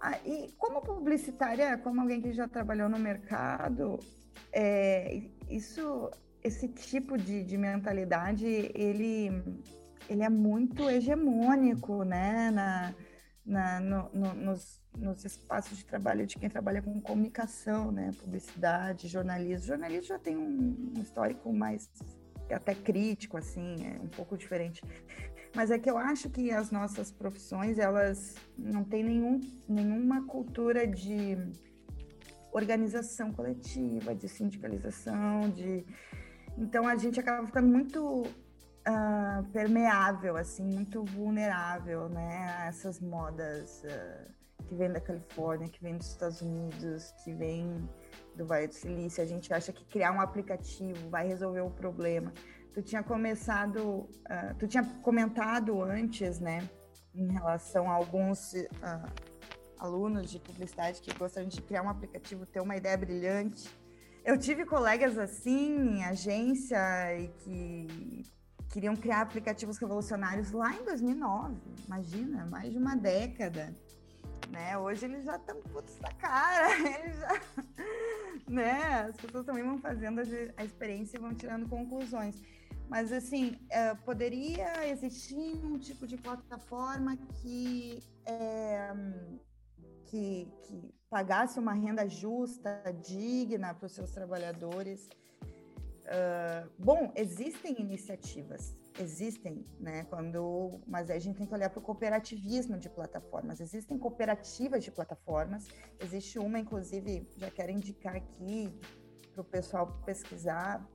Ah, e como publicitária, como alguém que já trabalhou no mercado, é, isso, esse tipo de, de mentalidade, ele, ele é muito hegemônico, né, na, na, no, no, nos, nos espaços de trabalho de quem trabalha com comunicação, né, publicidade, jornalismo. jornalismo já tem um, um histórico mais até crítico, assim, é um pouco diferente. Mas é que eu acho que as nossas profissões, elas não têm nenhum, nenhuma cultura de organização coletiva, de sindicalização, de... Então a gente acaba ficando muito uh, permeável, assim, muito vulnerável, né, a essas modas uh, que vêm da Califórnia, que vêm dos Estados Unidos, que vêm do Vale do Silício, a gente acha que criar um aplicativo vai resolver o problema. Tu tinha começado, uh, tu tinha comentado antes, né, em relação a alguns uh, alunos de publicidade que gostariam de criar um aplicativo, ter uma ideia brilhante. Eu tive colegas assim, em agência, e que queriam criar aplicativos revolucionários lá em 2009. Imagina, mais de uma década né? Hoje eles já estão putos da cara, [laughs] eles já, né? As pessoas também vão fazendo a experiência e vão tirando conclusões. Mas, assim, é, poderia existir um tipo de plataforma que, é, que, que pagasse uma renda justa, digna para os seus trabalhadores. Uh, bom, existem iniciativas, existem, né? Quando, mas a gente tem que olhar para o cooperativismo de plataformas. Existem cooperativas de plataformas. Existe uma, inclusive, já quero indicar aqui para o pessoal pesquisar.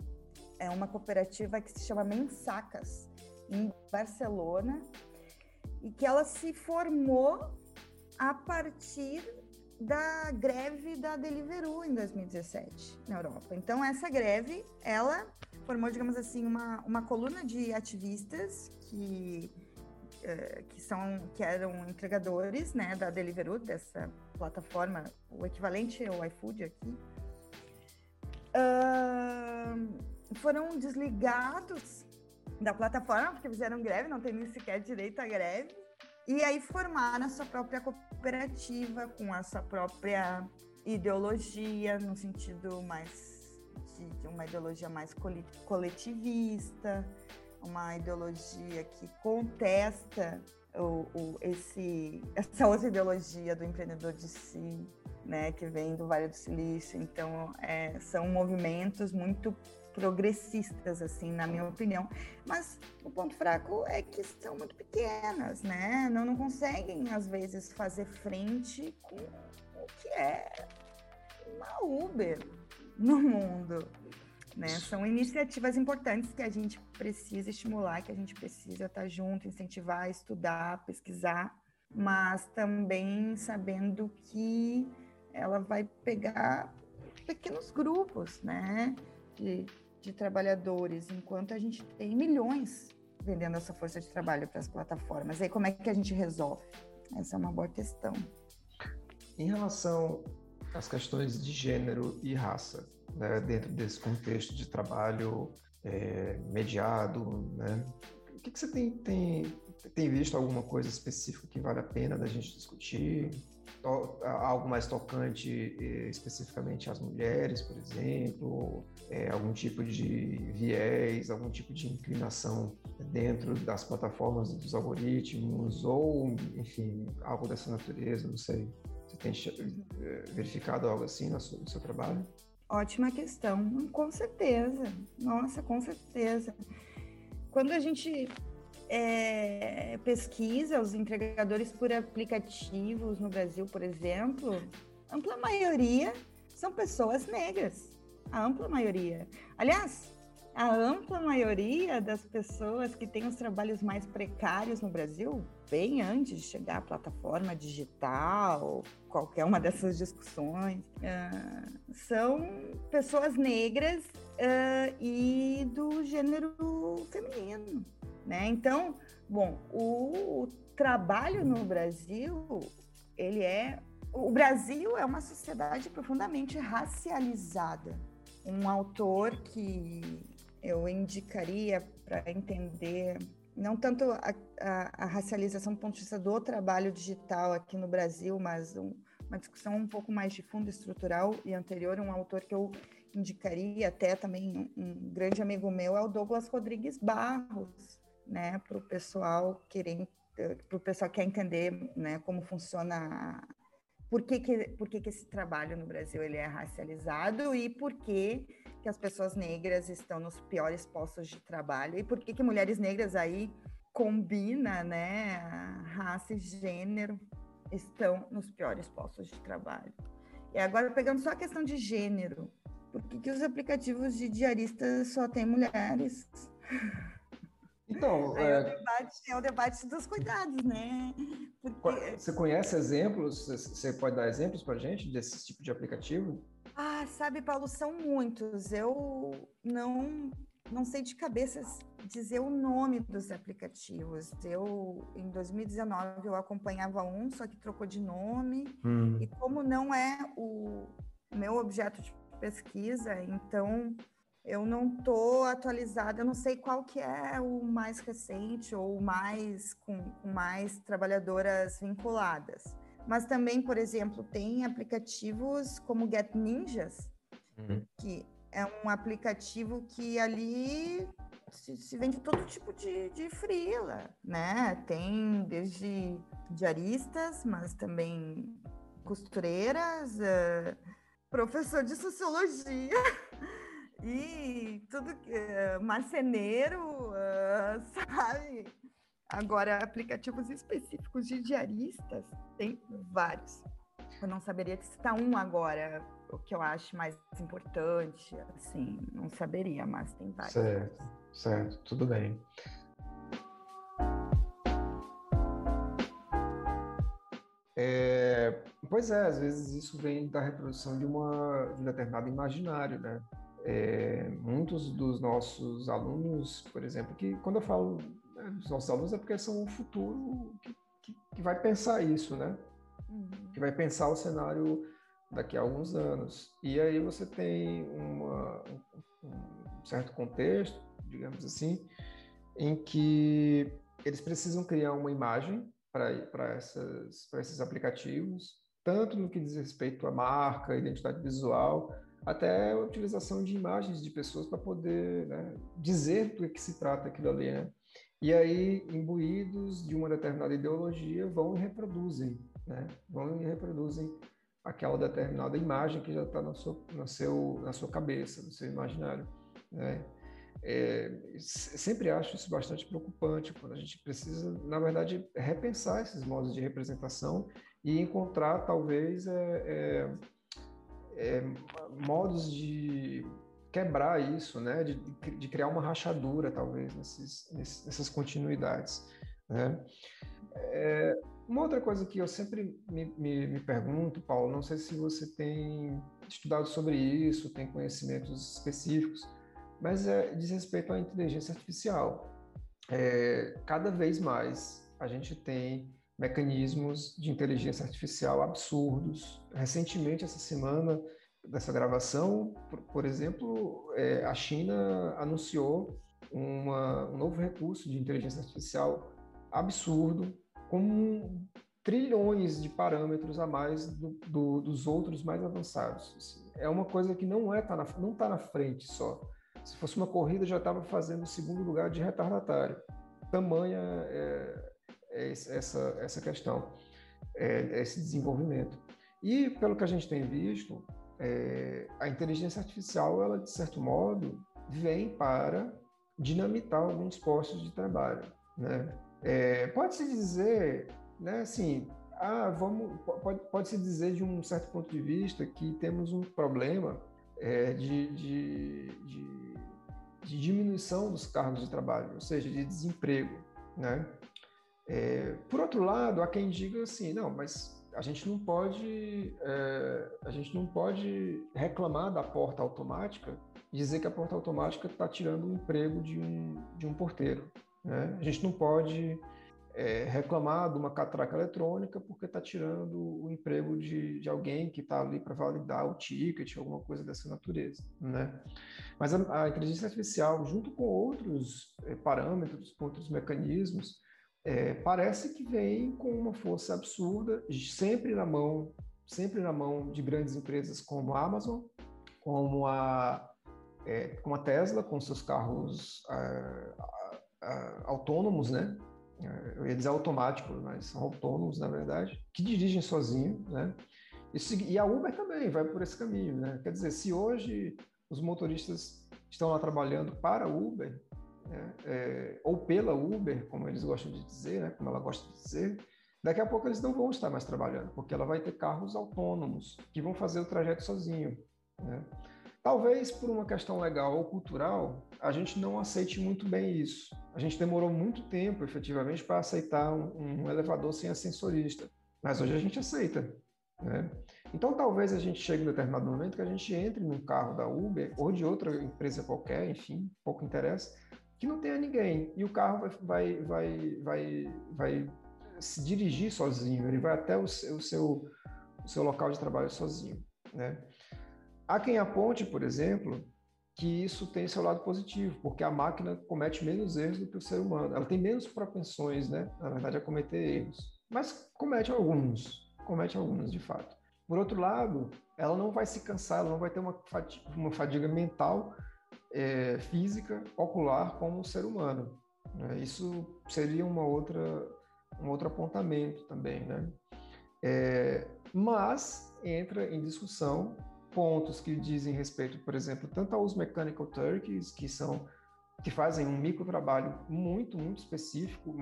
É uma cooperativa que se chama Mensacas, em Barcelona, e que ela se formou a partir da greve da Deliveroo em 2017 na Europa. Então essa greve, ela formou, digamos assim, uma, uma coluna de ativistas que uh, que são que eram entregadores, né, da Deliveroo dessa plataforma, o equivalente ao iFood aqui. Uh, foram desligados da plataforma porque fizeram greve, não tem nem sequer direito à greve e aí formaram a sua própria cooperativa com a sua própria ideologia, no sentido mais de, de uma ideologia mais coletivista, uma ideologia que contesta o, o, esse, [laughs] essa outra ideologia do empreendedor de si, né, que vem do Vale do Silício. Então, é, são movimentos muito progressistas, assim, na minha opinião. Mas o ponto fraco é que são muito pequenas, né? Não, não conseguem, às vezes, fazer frente com o que é uma Uber no mundo. Né? São iniciativas importantes que a gente precisa estimular, que a gente precisa estar junto, incentivar, estudar, pesquisar, mas também sabendo que ela vai pegar pequenos grupos, né? De, de trabalhadores, enquanto a gente tem milhões vendendo essa força de trabalho para as plataformas. E aí, como é que a gente resolve? Essa é uma boa questão. Em relação às questões de gênero e raça, né, dentro desse contexto de trabalho é, mediado, né, o que, que você tem, tem, tem visto alguma coisa específica que vale a pena da gente discutir? algo mais tocante eh, especificamente às mulheres, por exemplo, é, algum tipo de viés, algum tipo de inclinação dentro das plataformas dos algoritmos, ou, enfim, algo dessa natureza, não sei. Você tem eh, verificado algo assim no seu, no seu trabalho? Ótima questão, com certeza. Nossa, com certeza. Quando a gente é, pesquisa os entregadores por aplicativos no Brasil, por exemplo, ampla maioria são pessoas negras. A ampla maioria. Aliás, a ampla maioria das pessoas que têm os trabalhos mais precários no Brasil, bem antes de chegar à plataforma digital, qualquer uma dessas discussões, uh, são pessoas negras uh, e do gênero feminino. Né? Então, bom, o, o trabalho no Brasil, ele é o Brasil é uma sociedade profundamente racializada. Um autor que eu indicaria para entender não tanto a, a, a, racialização do ponto de vista do trabalho digital aqui no Brasil, mas um, uma discussão um pouco mais de fundo estrutural e anterior, um autor que eu indicaria, até também um, um grande amigo meu, é o Douglas Rodrigues Barros, né, para o pessoal querer, para o pessoal que quer entender, né, como funciona, por que que, por que que esse trabalho no Brasil ele é racializado e por que que as pessoas negras estão nos piores postos de trabalho e por que que mulheres negras aí combina, né, raça e gênero estão nos piores postos de trabalho. E agora pegando só a questão de gênero, por que, que os aplicativos de diaristas só têm mulheres? [laughs] Então, é... É, o debate, é o debate dos cuidados, né? Porque... Você conhece exemplos? Você pode dar exemplos para gente desse tipo de aplicativo? Ah, sabe, Paulo, são muitos. Eu não não sei de cabeça dizer o nome dos aplicativos. Eu, em 2019, eu acompanhava um, só que trocou de nome. Hum. E como não é o meu objeto de pesquisa, então eu não tô atualizada, eu não sei qual que é o mais recente ou mais com, com mais trabalhadoras vinculadas. Mas também, por exemplo, tem aplicativos como Get Ninjas, uhum. que é um aplicativo que ali se, se vende todo tipo de, de freela, né? Tem desde diaristas, mas também costureiras, uh, professor de sociologia. [laughs] e tudo uh, marceneiro, uh, [laughs] sabe? Agora, aplicativos específicos de diaristas, tem vários. Eu não saberia citar um agora, o que eu acho mais importante, assim, não saberia, mas tem vários. Certo, certo, tudo bem. É, pois é, às vezes isso vem da reprodução de, uma, de um determinado imaginário, né? É, muitos dos nossos alunos, por exemplo, que quando eu falo né, dos nossos alunos é porque são o futuro que, que, que vai pensar isso, né? Uhum. Que vai pensar o cenário daqui a alguns anos. E aí você tem uma, um certo contexto, digamos assim, em que eles precisam criar uma imagem para esses aplicativos, tanto no que diz respeito à marca, identidade visual, até a utilização de imagens de pessoas para poder né, dizer do que se trata aquilo ali, né? E aí, imbuídos de uma determinada ideologia, vão e reproduzem, né? Vão e reproduzem aquela determinada imagem que já está na na, seu, na sua cabeça, no seu imaginário, né? É, sempre acho isso bastante preocupante, quando a gente precisa, na verdade, repensar esses modos de representação e encontrar, talvez, é, é, é modos de quebrar isso, né? de, de criar uma rachadura, talvez, nesses, nessas continuidades. Né? É, uma outra coisa que eu sempre me, me, me, pergunto, Paulo, não sei se você tem estudado sobre isso, tem conhecimentos específicos, mas é, diz respeito à inteligência artificial. É, cada vez mais a gente tem mecanismos de inteligência artificial absurdos. Recentemente, essa semana dessa gravação, por, por exemplo, é, a China anunciou uma, um novo recurso de inteligência artificial absurdo, com trilhões de parâmetros a mais do, do, dos outros mais avançados. É uma coisa que não é tá na, não está na frente só. Se fosse uma corrida, já estava fazendo o segundo lugar de retardatário. Tamanha é essa, essa questão, é, esse desenvolvimento. E, pelo que a gente tem visto, é, a inteligência artificial, ela, de certo modo, vem para dinamitar alguns postos de trabalho. Né? É, Pode-se dizer, né, assim, ah, vamos, pode, pode-se dizer de um certo ponto de vista que temos um problema é, de, de, de, de, diminuição dos cargos de trabalho, ou seja, de desemprego, né? É, por outro lado, há quem diga assim, não, mas a gente não pode, é, a gente não pode reclamar da porta automática e dizer que a porta automática está tirando o emprego de um, de um porteiro. Né? A gente não pode é, reclamar de uma catraca eletrônica porque está tirando o emprego de, de alguém que está ali para validar o ticket, alguma coisa dessa natureza. Né? Mas a, a inteligência artificial, junto com outros é, parâmetros, com outros mecanismos, é, parece que vem com uma força absurda, sempre na mão, sempre na mão de grandes empresas como a Amazon, como a, é, como a Tesla, com seus carros é, autônomos, né? eu ia dizer automáticos, mas são autônomos, na verdade, que dirigem sozinho, né? E a Uber também vai por esse caminho, né? Quer dizer, se hoje os motoristas estão lá trabalhando para a Uber, né? é, ou pela Uber, como eles gostam de dizer, né? como ela gosta de dizer, daqui a pouco eles não vão estar mais trabalhando, porque ela vai ter carros autônomos que vão fazer o trajeto sozinho. Né? Talvez por uma questão legal ou cultural, a gente não aceite muito bem isso. A gente demorou muito tempo, efetivamente, para aceitar um, um, elevador sem ascensorista. Mas hoje a gente aceita. Né? Então, talvez a gente chegue em determinado momento que a gente entre num carro da Uber ou de outra empresa qualquer, enfim, pouco interessa, que não tenha ninguém. E o carro vai, vai, vai, vai, se dirigir sozinho, ele vai até o seu, o seu, o seu local de trabalho sozinho. Né? Há quem aponte, por exemplo, que isso tem seu lado positivo, porque a máquina comete menos erros do que o ser humano. Ela tem menos propensões, né, na verdade, a cometer erros. Mas comete alguns, comete alguns, de fato. Por outro lado, ela não vai se cansar, ela não vai ter uma fadiga, uma fadiga mental, é, física, ocular, como o ser humano. Né? Isso seria uma outra, um outro apontamento também, né? É, mas entra em discussão pontos que dizem respeito, por exemplo, tanto aos mechanical turkeys, que são que fazem um micro trabalho muito, muito específico,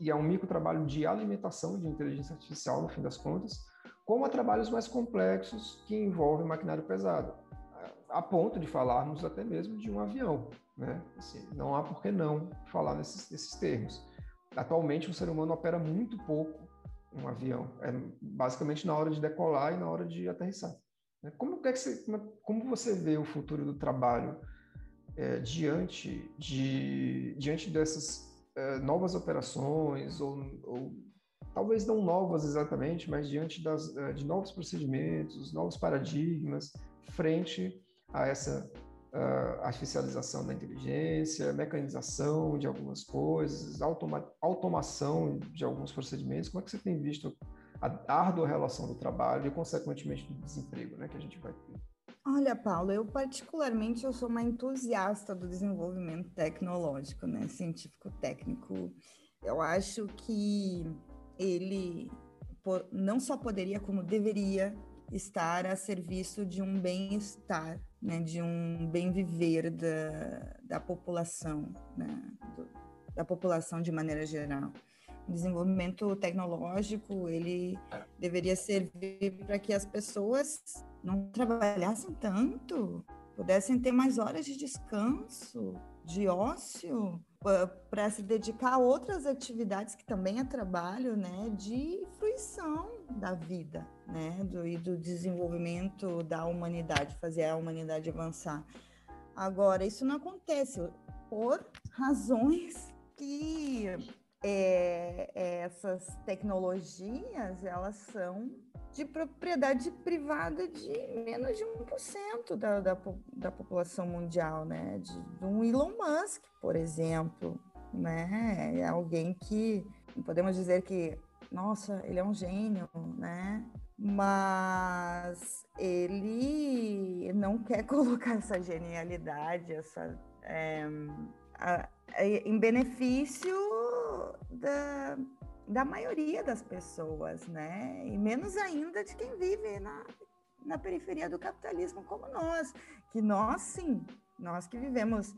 e é um micro trabalho de alimentação de inteligência artificial, no fim das contas, como a trabalhos mais complexos que envolvem maquinário pesado, a ponto de falarmos até mesmo de um avião. Né? Assim, não há por que não falar nesses, nesses termos. Atualmente, o ser humano opera muito pouco um avião, é basicamente na hora de decolar e na hora de aterrissar. Né? Como, é que você, como você vê o futuro do trabalho é, diante, de, diante dessas é, novas operações, ou, ou, talvez não novas exatamente, mas diante das, é, de novos procedimentos, novos paradigmas, frente a essa uh, artificialização da inteligência, mecanização de algumas coisas, automa automação de alguns procedimentos. Como é que você tem visto a árdua relação do trabalho e, consequentemente, do desemprego né, que a gente vai ter? Olha, Paulo, eu particularmente eu sou uma entusiasta do desenvolvimento tecnológico, né, científico-técnico. Eu acho que ele não só poderia, como deveria estar a serviço de um bem-estar, né, de um bem-viver da, da população, né, do, da população de maneira geral. O desenvolvimento tecnológico ele deveria servir para que as pessoas não trabalhassem tanto, pudessem ter mais horas de descanso, de ócio, para se dedicar a outras atividades que também é trabalho, né, de fruição da vida, né, do, e do desenvolvimento da humanidade, fazer a humanidade avançar. Agora, isso não acontece por razões que é, essas tecnologias, elas são de propriedade privada de menos de 1% da, da, da população mundial, né? De, de um Elon Musk, por exemplo, né? É alguém que podemos dizer que, nossa, ele é um gênio, né? Mas ele não quer [laughs] colocar essa genialidade, essa é, a, a, em benefício da da maioria das pessoas, né? E menos ainda de quem vive na, na periferia do capitalismo como nós, que nós sim, nós que vivemos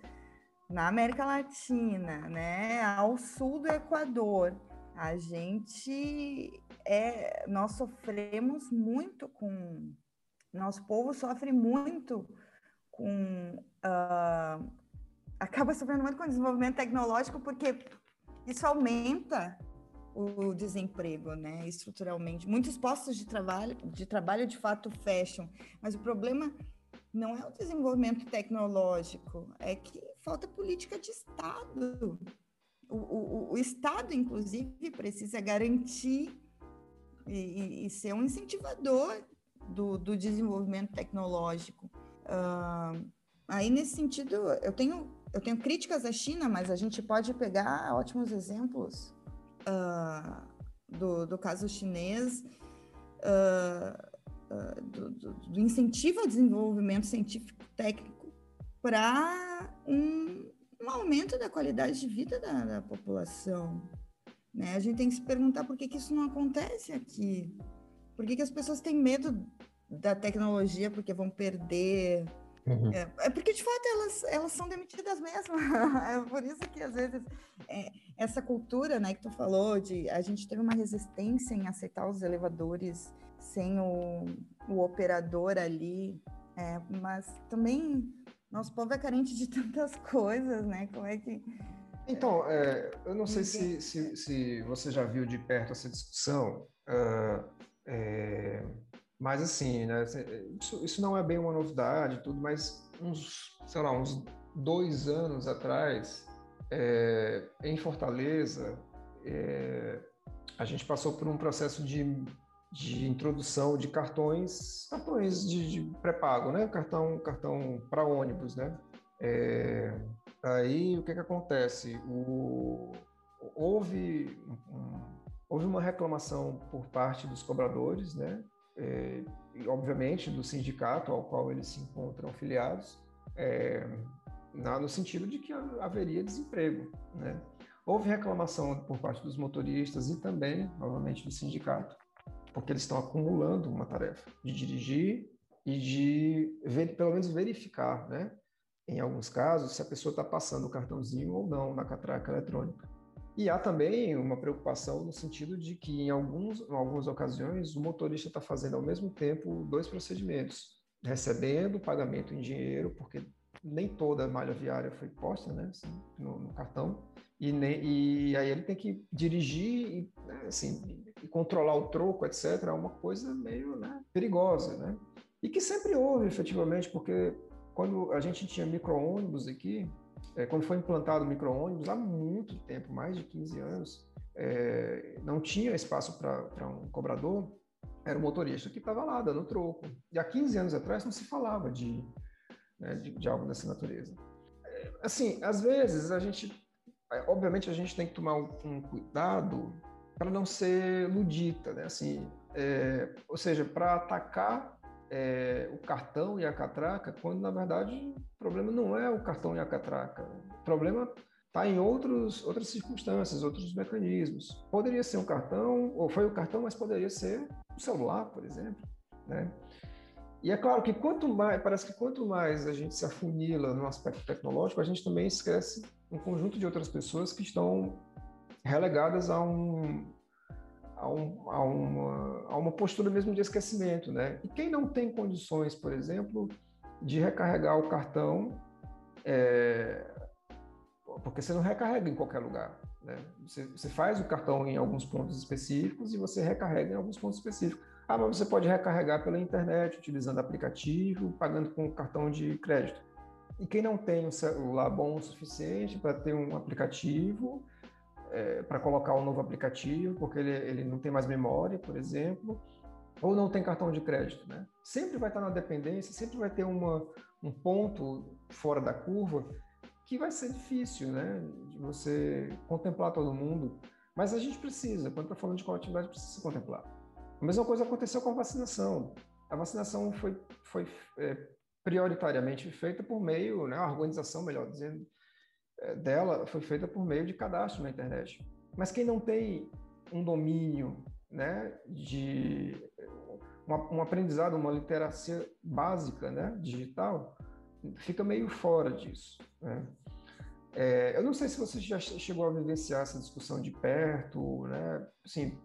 na América Latina, né, ao sul do Equador, a gente é, nós sofremos muito com, nosso povo sofre muito com, uh, acaba sofrendo muito com o desenvolvimento tecnológico porque isso aumenta o desemprego, né, estruturalmente. Muitos postos de trabalho, de trabalho de fato fecham, mas o problema não é o desenvolvimento tecnológico, é que falta política de Estado. O, o, o Estado, inclusive, precisa garantir e, e ser um incentivador do, do desenvolvimento tecnológico. Uh, aí, nesse sentido, eu tenho, eu tenho críticas à China, mas a gente pode pegar ótimos exemplos uh, do, do caso chinês, uh, uh, do, do, do, incentivo ao desenvolvimento científico-técnico para um, um, aumento da qualidade de vida da, da população. Né? A gente tem que se perguntar por que, que isso não acontece aqui. Por que, que as pessoas têm medo da tecnologia porque vão perder Uhum. É, é, porque, de fato, elas, elas são demitidas mesmo. [laughs] é por isso que, às vezes, é, essa cultura né, que tu falou, de a gente teve uma resistência em aceitar os elevadores sem o, o operador ali, é, mas também nosso povo é carente de [laughs] tantas coisas, né? Como é que. Então, é, eu não sei se, se, se, você já viu de perto essa discussão. Uh, mas assim, né, isso, isso não é bem uma novidade, tudo, mas uns, sei lá, uns dois anos atrás, é, em Fortaleza, é, a gente passou por um processo de, de introdução de cartões, cartões de, de pré-pago, né? Cartão, cartão para ônibus, né? É, aí o que que acontece? O, houve, um, houve uma reclamação por parte dos cobradores, né? É, e obviamente do sindicato ao qual eles se encontram afiliados, é, na, no sentido de que haveria desemprego. Né? Houve reclamação por parte dos motoristas e também, novamente, do sindicato, porque eles estão acumulando uma tarefa de dirigir e de ver, pelo menos verificar, né? Em alguns casos, se a pessoa está passando o cartãozinho ou não na catraca eletrônica. E há também uma preocupação no sentido de que, em, alguns, em algumas ocasiões, o motorista está fazendo ao mesmo tempo dois procedimentos, recebendo o pagamento em dinheiro, porque nem toda a malha viária foi posta né, assim, no, no, cartão, e, nem, e, aí ele tem que dirigir e, né, assim, e controlar o troco, etc., é uma coisa meio né, perigosa, né? E que sempre houve, efetivamente, porque quando a gente tinha micro-ônibus aqui, é, quando foi implantado o micro-ônibus, há muito tempo, mais de 15 anos, é, não tinha espaço para um cobrador, era o motorista que estava lá dando troco. E há 15 anos atrás não se falava de, né, de, de, algo dessa natureza. É, assim, às vezes a gente, é, obviamente a gente tem que tomar um, um cuidado para não ser ludita, né? Assim, é, ou seja, para atacar é, o cartão e a catraca, quando na verdade o problema não é o cartão e a catraca. O problema está em outros, outras circunstâncias, outros mecanismos. Poderia ser um cartão, ou foi o cartão, mas poderia ser o celular, por exemplo. Né? E é claro que quanto mais, parece que quanto mais a gente se afunila no aspecto tecnológico, a gente também esquece um conjunto de outras pessoas que estão relegadas a um, a, um, a, uma, a uma postura mesmo de esquecimento, né? E quem não tem condições, por exemplo, de recarregar o cartão, é, porque você não recarrega em qualquer lugar, né? Você, você faz o cartão em alguns pontos específicos e você recarrega em alguns pontos específicos. Ah, mas você pode recarregar pela internet, utilizando aplicativo, pagando com cartão de crédito. E quem não tem um celular bom o suficiente para ter um aplicativo, é, para colocar um novo aplicativo, porque ele, ele não tem mais memória, por exemplo, ou não tem cartão de crédito. Né? Sempre vai estar na dependência, sempre vai ter uma, um ponto fora da curva que vai ser difícil né? de você contemplar todo mundo. Mas a gente precisa, quando está falando de coletividade, precisa se contemplar. A mesma coisa aconteceu com a vacinação. A vacinação foi, foi é, prioritariamente feita por meio, né, a organização, melhor dizendo, dela foi feita por meio de cadastro na internet. Mas quem não tem um domínio né, de um aprendizado, uma literacia básica né, digital, fica meio fora disso. Né? É, eu não sei se você já chegou a vivenciar essa discussão de perto, né? Assim,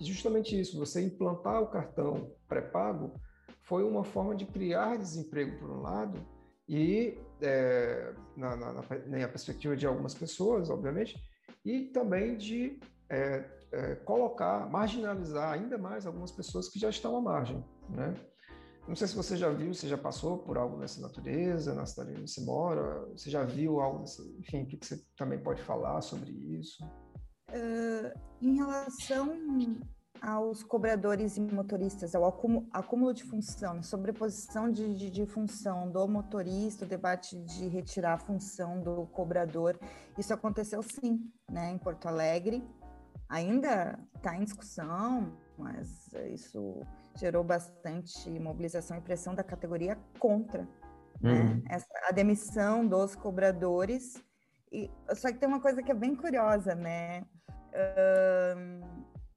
justamente isso, você implantar o cartão pré-pago foi uma forma de criar desemprego por um lado e é, na, na, na, perspectiva de algumas pessoas, obviamente, e também de é, é, colocar, marginalizar ainda mais algumas pessoas que já estão à margem, né? Não sei se você já viu, se já passou por algo dessa natureza, na cidade onde você mora, você já viu algo, enfim, o que você também pode falar sobre isso? Uh, em relação aos cobradores e motoristas, ao acúmulo, acúmulo de função, sobreposição de, de, de, função do motorista, o debate de retirar a função do cobrador. Isso aconteceu sim, né, em Porto Alegre. Ainda está em discussão, mas isso gerou bastante mobilização e pressão da categoria contra né, uhum. Essa, a demissão dos cobradores. E, só que tem uma coisa que é bem curiosa, né?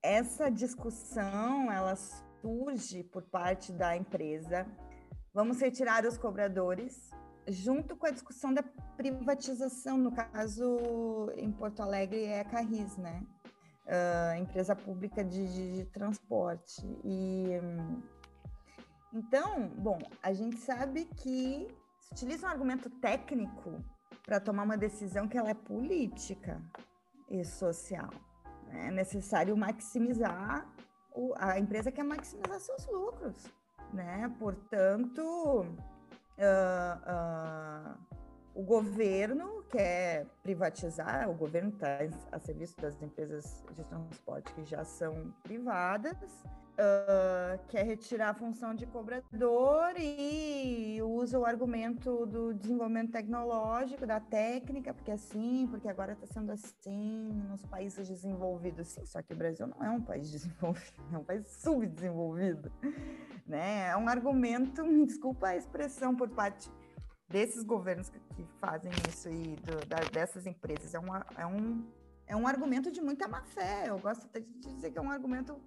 Essa discussão ela surge por parte da empresa. Vamos retirar os cobradores, junto com a discussão da privatização. No caso, em Porto Alegre é a Carris, né? Uh, empresa pública de, de, de transporte. E então, bom, a gente sabe que se utiliza um argumento técnico para tomar uma decisão que ela é política e social. É necessário maximizar, o, a empresa quer maximizar seus lucros, né? Portanto, uh, uh, o governo quer privatizar, o governo está a serviço das empresas de transporte que já são privadas, uh, quer retirar a função de cobrador e usa o argumento do desenvolvimento tecnológico, da técnica, porque é assim, porque agora está sendo assim nos países desenvolvidos. Sim, só que o Brasil não é um país [laughs] desenvolvido, é um país subdesenvolvido. Né? É um argumento, me [laughs] desculpa a expressão por parte desses governos que, que fazem isso e do, da, dessas empresas. É, uma, é, um, é um argumento de muita má fé. Eu gosto até de dizer que é um argumento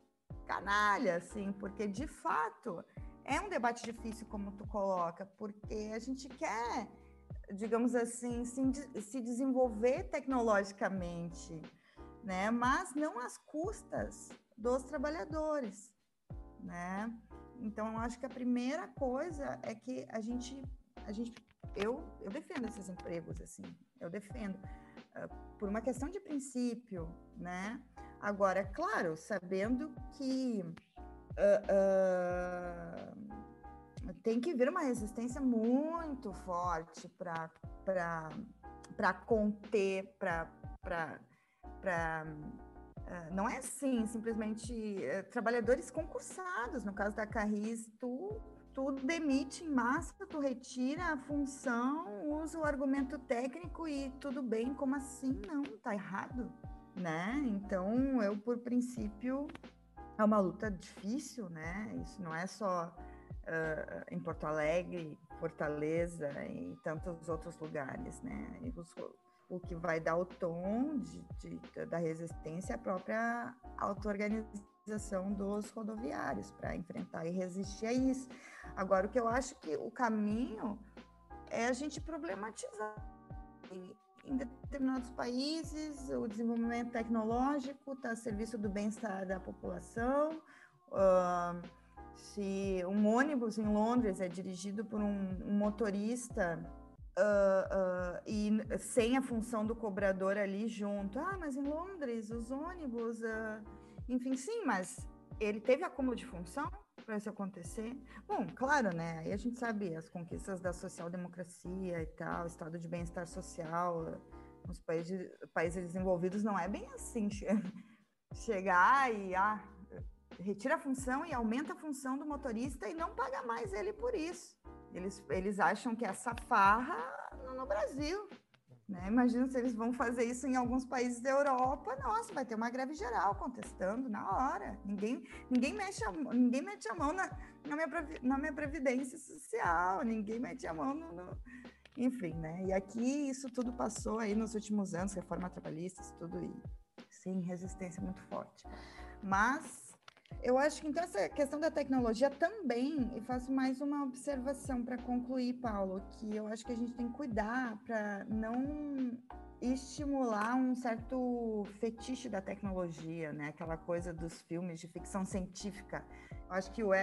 canalha, assim, porque de fato é um debate difícil, como tu coloca, porque a gente quer, digamos assim, se, se desenvolver tecnologicamente, né? Mas não às custas dos trabalhadores, né? Então, eu acho que a primeira coisa é que a gente, a gente, eu, eu defendo esses empregos, assim, eu defendo uh, por uma questão de princípio, né? Agora, claro, sabendo que uh, uh, tem que vir uma resistência muito forte para conter, para não é assim, simplesmente uh, trabalhadores concursados, no caso da Carris, tu, tu demite em massa, tu retira a função, usa o argumento técnico e tudo bem, como assim? Não, tá errado, né? Então, eu, por princípio, é uma luta difícil, né? Isso não é só uh, em Porto Alegre, Fortaleza e tantos outros lugares, né? Os, o que vai dar o tom de, de, da resistência é a própria auto-organização dos rodoviários para enfrentar e resistir a isso. Agora, o que eu acho que o caminho é a gente problematizar. Em determinados países, o desenvolvimento tecnológico está a serviço do bem-estar da população. Uh, se um ônibus em Londres é dirigido por um, um motorista Uh, uh, e sem a função do cobrador ali junto. Ah, mas em Londres, os ônibus. Uh, enfim, sim, mas ele teve acúmulo de função para isso acontecer? Bom, claro, né? Aí a gente sabe as conquistas da social-democracia e tal, estado de bem-estar social. Nos países, países desenvolvidos não é bem assim. [laughs] Chegar e. Ah, retira a função e aumenta a função do motorista e não paga mais ele por isso. Eles, eles acham que essa farra no, Brasil. Né? Imagina se eles vão fazer isso em alguns países da Europa, nossa, vai ter uma greve geral contestando na hora. Ninguém, ninguém, mexe a, ninguém mete a mão na, na, minha, na minha previdência social, ninguém mete a mão no, no, Enfim, né? E aqui isso tudo passou aí nos últimos anos, reforma trabalhista, isso tudo, e sim, resistência muito forte. Mas eu acho que então essa questão da tecnologia também, e faço mais uma observação para concluir, Paulo, que eu acho que a gente tem que cuidar para não estimular um certo fetiche da tecnologia, né? Aquela coisa dos filmes de ficção científica. Eu acho que o,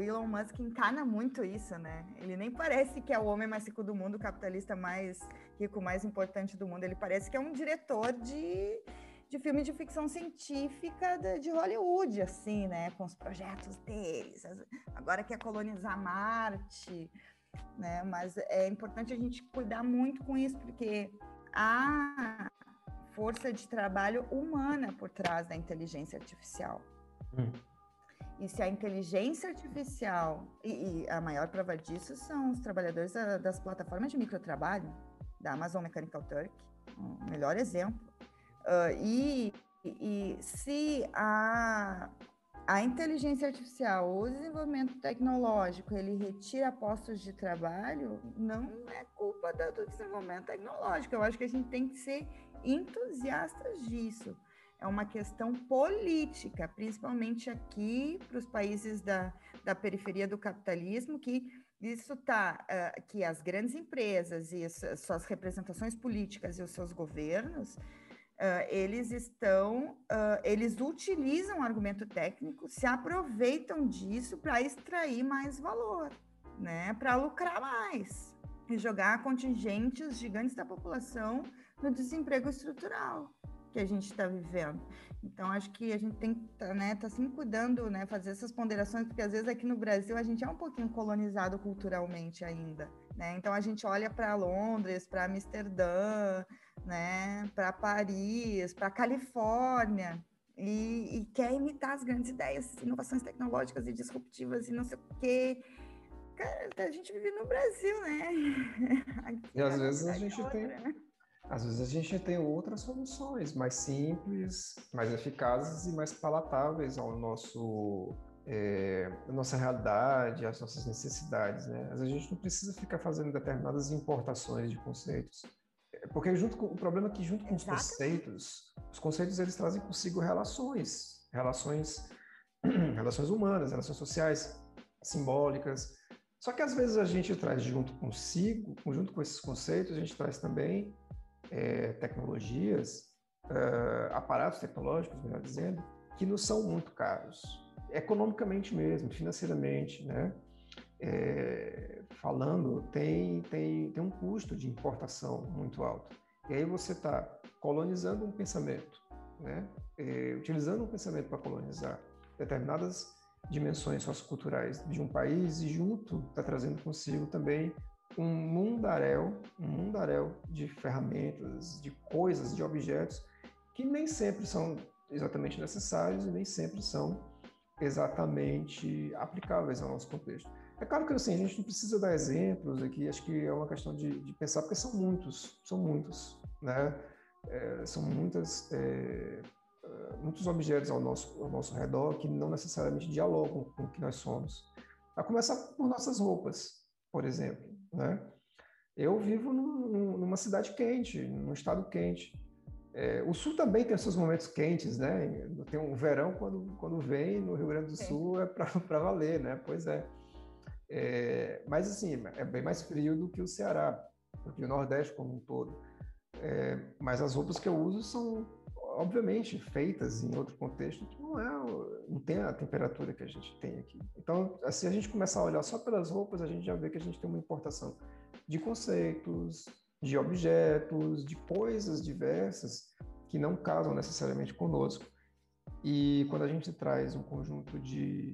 Elon Musk encarna muito isso, né? Ele nem parece que é o homem mais rico do mundo, o capitalista mais rico, mais importante do mundo. Ele parece que é um diretor de de filme de ficção científica de, Hollywood, assim, né? Com os projetos deles. Agora quer colonizar Marte, né? Mas é importante a gente cuidar muito com isso, porque há força de trabalho humana por trás da inteligência artificial. Hum. E se a inteligência artificial, e, e, a maior prova disso são os trabalhadores das plataformas de microtrabalho, da Amazon Mechanical Turk, o melhor exemplo. Uh, e, e se a, a inteligência artificial, o desenvolvimento tecnológico, ele retira postos de trabalho, não é culpa do desenvolvimento tecnológico. Eu acho que a gente tem que ser entusiastas disso. É uma questão política, principalmente aqui para os países da, da periferia do capitalismo, que isso está, uh, que as grandes empresas e as, suas representações políticas e os seus governos Uh, eles estão, uh, eles utilizam argumento técnico, se aproveitam disso para extrair mais valor, né? Para lucrar mais e jogar contingentes gigantes da população no desemprego estrutural que a gente está vivendo. Então, acho que a gente tem que tá, né, tá sempre cuidando, né, fazer essas ponderações, porque às vezes aqui no Brasil a gente é um pouquinho colonizado culturalmente ainda. Né? Então, a gente olha para Londres, para Amsterdã, né, para Paris, para Califórnia, e, e, quer imitar as grandes ideias, inovações tecnológicas e disruptivas e não sei o quê. Cara, a gente vive no Brasil, né? [laughs] Aqui e às vezes a gente outra, tem. Né? Às vezes a gente tem outras soluções mais simples, mais eficazes e mais palatáveis ao nosso é, a nossa realidade, as nossas necessidades, né? Às vezes a gente não precisa ficar fazendo determinadas importações de conceitos. Porque junto com, o problema é que junto com os conceitos, os conceitos eles trazem consigo relações, relações, [clears throat] relações humanas, relações sociais. simbólicas. Só que às vezes a gente traz junto consigo, junto com esses conceitos, a gente traz também é, tecnologias, uh, aparatos tecnológicos, melhor dizendo, que não são muito caros, economicamente mesmo, financeiramente, né? É, falando, tem, tem, tem um custo de importação muito alto. E aí você está colonizando um pensamento, né? É, utilizando um pensamento para colonizar determinadas dimensões socioculturais de um país e junto está trazendo consigo também um mundaréu, um mundaréu de ferramentas, de coisas, de objetos que nem sempre são exatamente necessários e nem sempre são exatamente aplicáveis ao nosso contexto. É claro que assim, a gente não precisa dar exemplos aqui, acho que é uma questão de, de pensar, porque são muitos, são muitos, né? É, são muitas, é, é muitos objetos ao nosso, ao nosso redor que não necessariamente dialogam com o que nós somos. A começar por nossas roupas, por exemplo, né? Eu vivo num, numa cidade quente, num estado quente. É, o Sul também tem seus momentos quentes, né? Tem um verão quando, quando vem no Rio Grande do Sul é para [laughs] valer, né? Pois é. É. Mas assim, é bem mais frio do que o Ceará, do que o Nordeste como um todo. É, mas as roupas que eu uso são, obviamente, feitas em outro contexto que não é, não tem a temperatura que a gente tem aqui. Então, se assim, a gente começar a olhar só pelas roupas, a gente já vê que a gente tem uma importação de conceitos, de objetos, de coisas diversas que não casam necessariamente conosco. E quando a gente traz um conjunto de,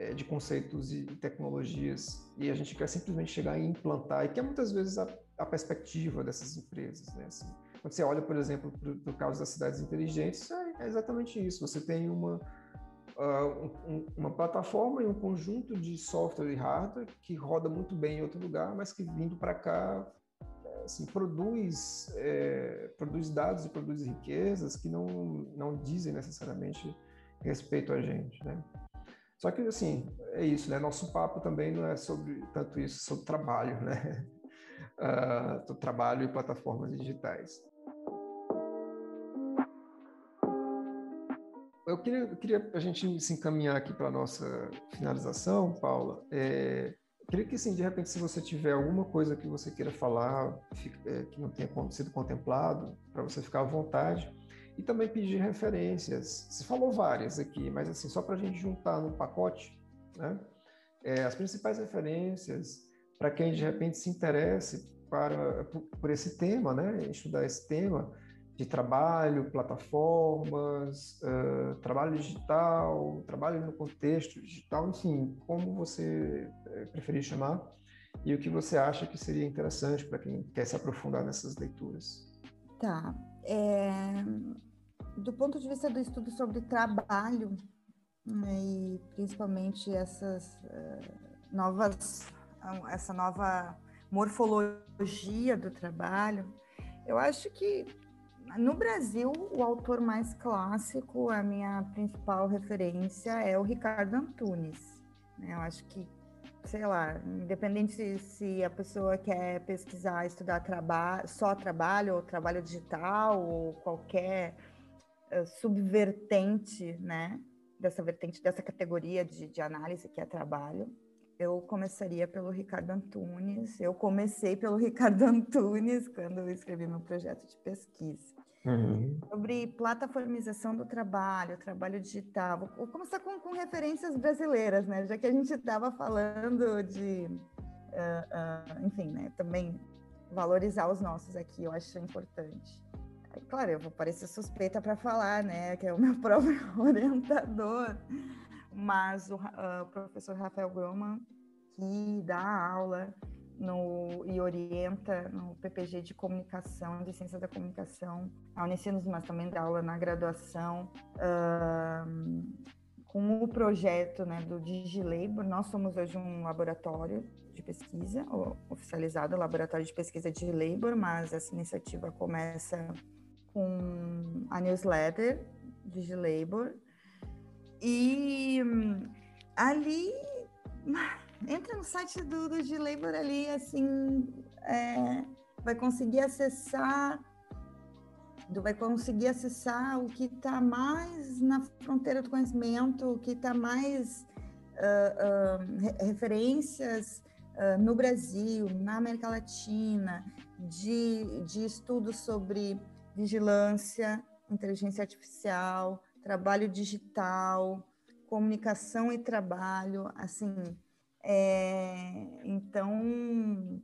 é, de conceitos e tecnologias e a gente quer simplesmente chegar e implantar, e que é muitas vezes a, a perspectiva dessas empresas, né? Assim, quando você olha, por exemplo, para o caso das cidades inteligentes, é, é exatamente isso. Você tem uma, uh, um, uma plataforma e um conjunto de software e hardware que roda muito bem em outro lugar, mas que vindo para cá assim, produz, é, produz dados e produz riquezas que não, não dizem necessariamente respeito a gente, né? Só que, assim, é isso, né? Nosso papo também não é sobre tanto isso, sobre trabalho, né? [laughs] Uh, trabalho e plataformas digitais. Eu queria, eu queria a gente se encaminhar aqui para a nossa finalização, Paula. É, queria que, assim, de repente, se você tiver alguma coisa que você queira falar, é, que não tenha sido contemplado, para você ficar à vontade. E também pedir referências. Você falou várias aqui, mas, assim, só para a gente juntar no pacote, né? É, as principais referências para quem, de repente, se interesse para, por, por esse tema, né? Estudar esse tema, de trabalho, plataformas, uh, trabalho digital, trabalho no contexto digital, enfim, como você eh, preferir chamar, e o que você acha que seria interessante para quem quer se aprofundar nessas leituras. Tá. É, do ponto de vista do estudo sobre trabalho, né, e principalmente essas uh, novas, essa nova morfologia do trabalho, eu acho que no Brasil, o autor mais clássico, a minha principal referência é o Ricardo Antunes. Né? Eu acho que, sei lá, independente se, se a pessoa quer pesquisar, estudar traba só trabalho, ou trabalho digital, ou qualquer uh, subvertente, né? Dessa vertente, dessa categoria de, de análise que é trabalho, eu começaria pelo Ricardo Antunes. Eu comecei pelo [laughs] Ricardo Antunes quando eu escrevi meu projeto de pesquisa. Uhum. Sobre plataformização do trabalho, trabalho digital. Vou começar com, com referências brasileiras, né? Já que a gente estava falando de, uh, uh, enfim, né? Também valorizar os nossos aqui, eu acho importante. Aí, claro, eu vou parecer suspeita para falar, né? Que é o meu [laughs] próprio orientador, mas o uh, professor Rafael Groman, que dá aula no, e orienta no PPG de comunicação, de ciência da comunicação, a Unicinos, mas também dá aula na graduação, uh, com o projeto né, do DigiLabor. Nós somos hoje um laboratório de pesquisa, oficializado, Laboratório de Pesquisa DigiLabor, mas essa iniciativa começa com a newsletter DigiLabor. E hum, ali [laughs] entra no site do, do de Labor ali, assim, é, vai conseguir acessar, vai conseguir acessar o que está mais na fronteira do conhecimento, o que está mais uh, uh, referências no Brasil, na América Latina, de, de estudos sobre vigilância, inteligência artificial, trabalho digital, comunicação e trabalho, assim, é, então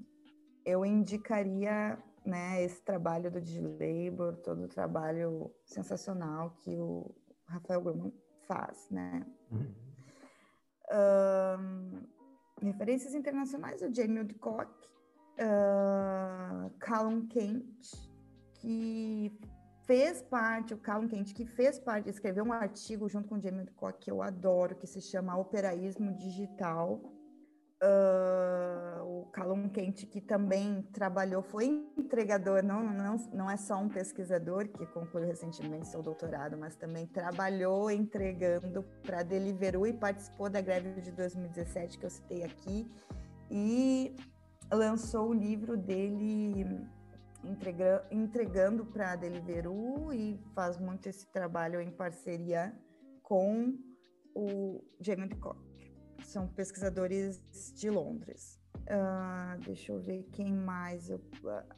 eu indicaria né, esse trabalho do Digilabor, todo o trabalho sensacional que o Rafael Grumman faz, né? Uhum. Um, referências internacionais, o Jamie Woodcock, uh, Callum Kent, que fez parte, o Callum Kent, que fez parte, escreveu um artigo junto com o Jamie Woodcock, que eu adoro, que se chama Operaísmo Digital, Uh, o Calum Quente, que também trabalhou, foi entregador, não, não, não é só um pesquisador que concluiu recentemente seu doutorado, mas também trabalhou entregando para Deliveroo e participou da greve de 2017 que eu citei aqui, e lançou o livro dele entrega, entregando para a Deliveroo e faz muito esse trabalho em parceria com o Jamie Cox são pesquisadores de Londres. Uh, deixa eu ver quem mais. Eu,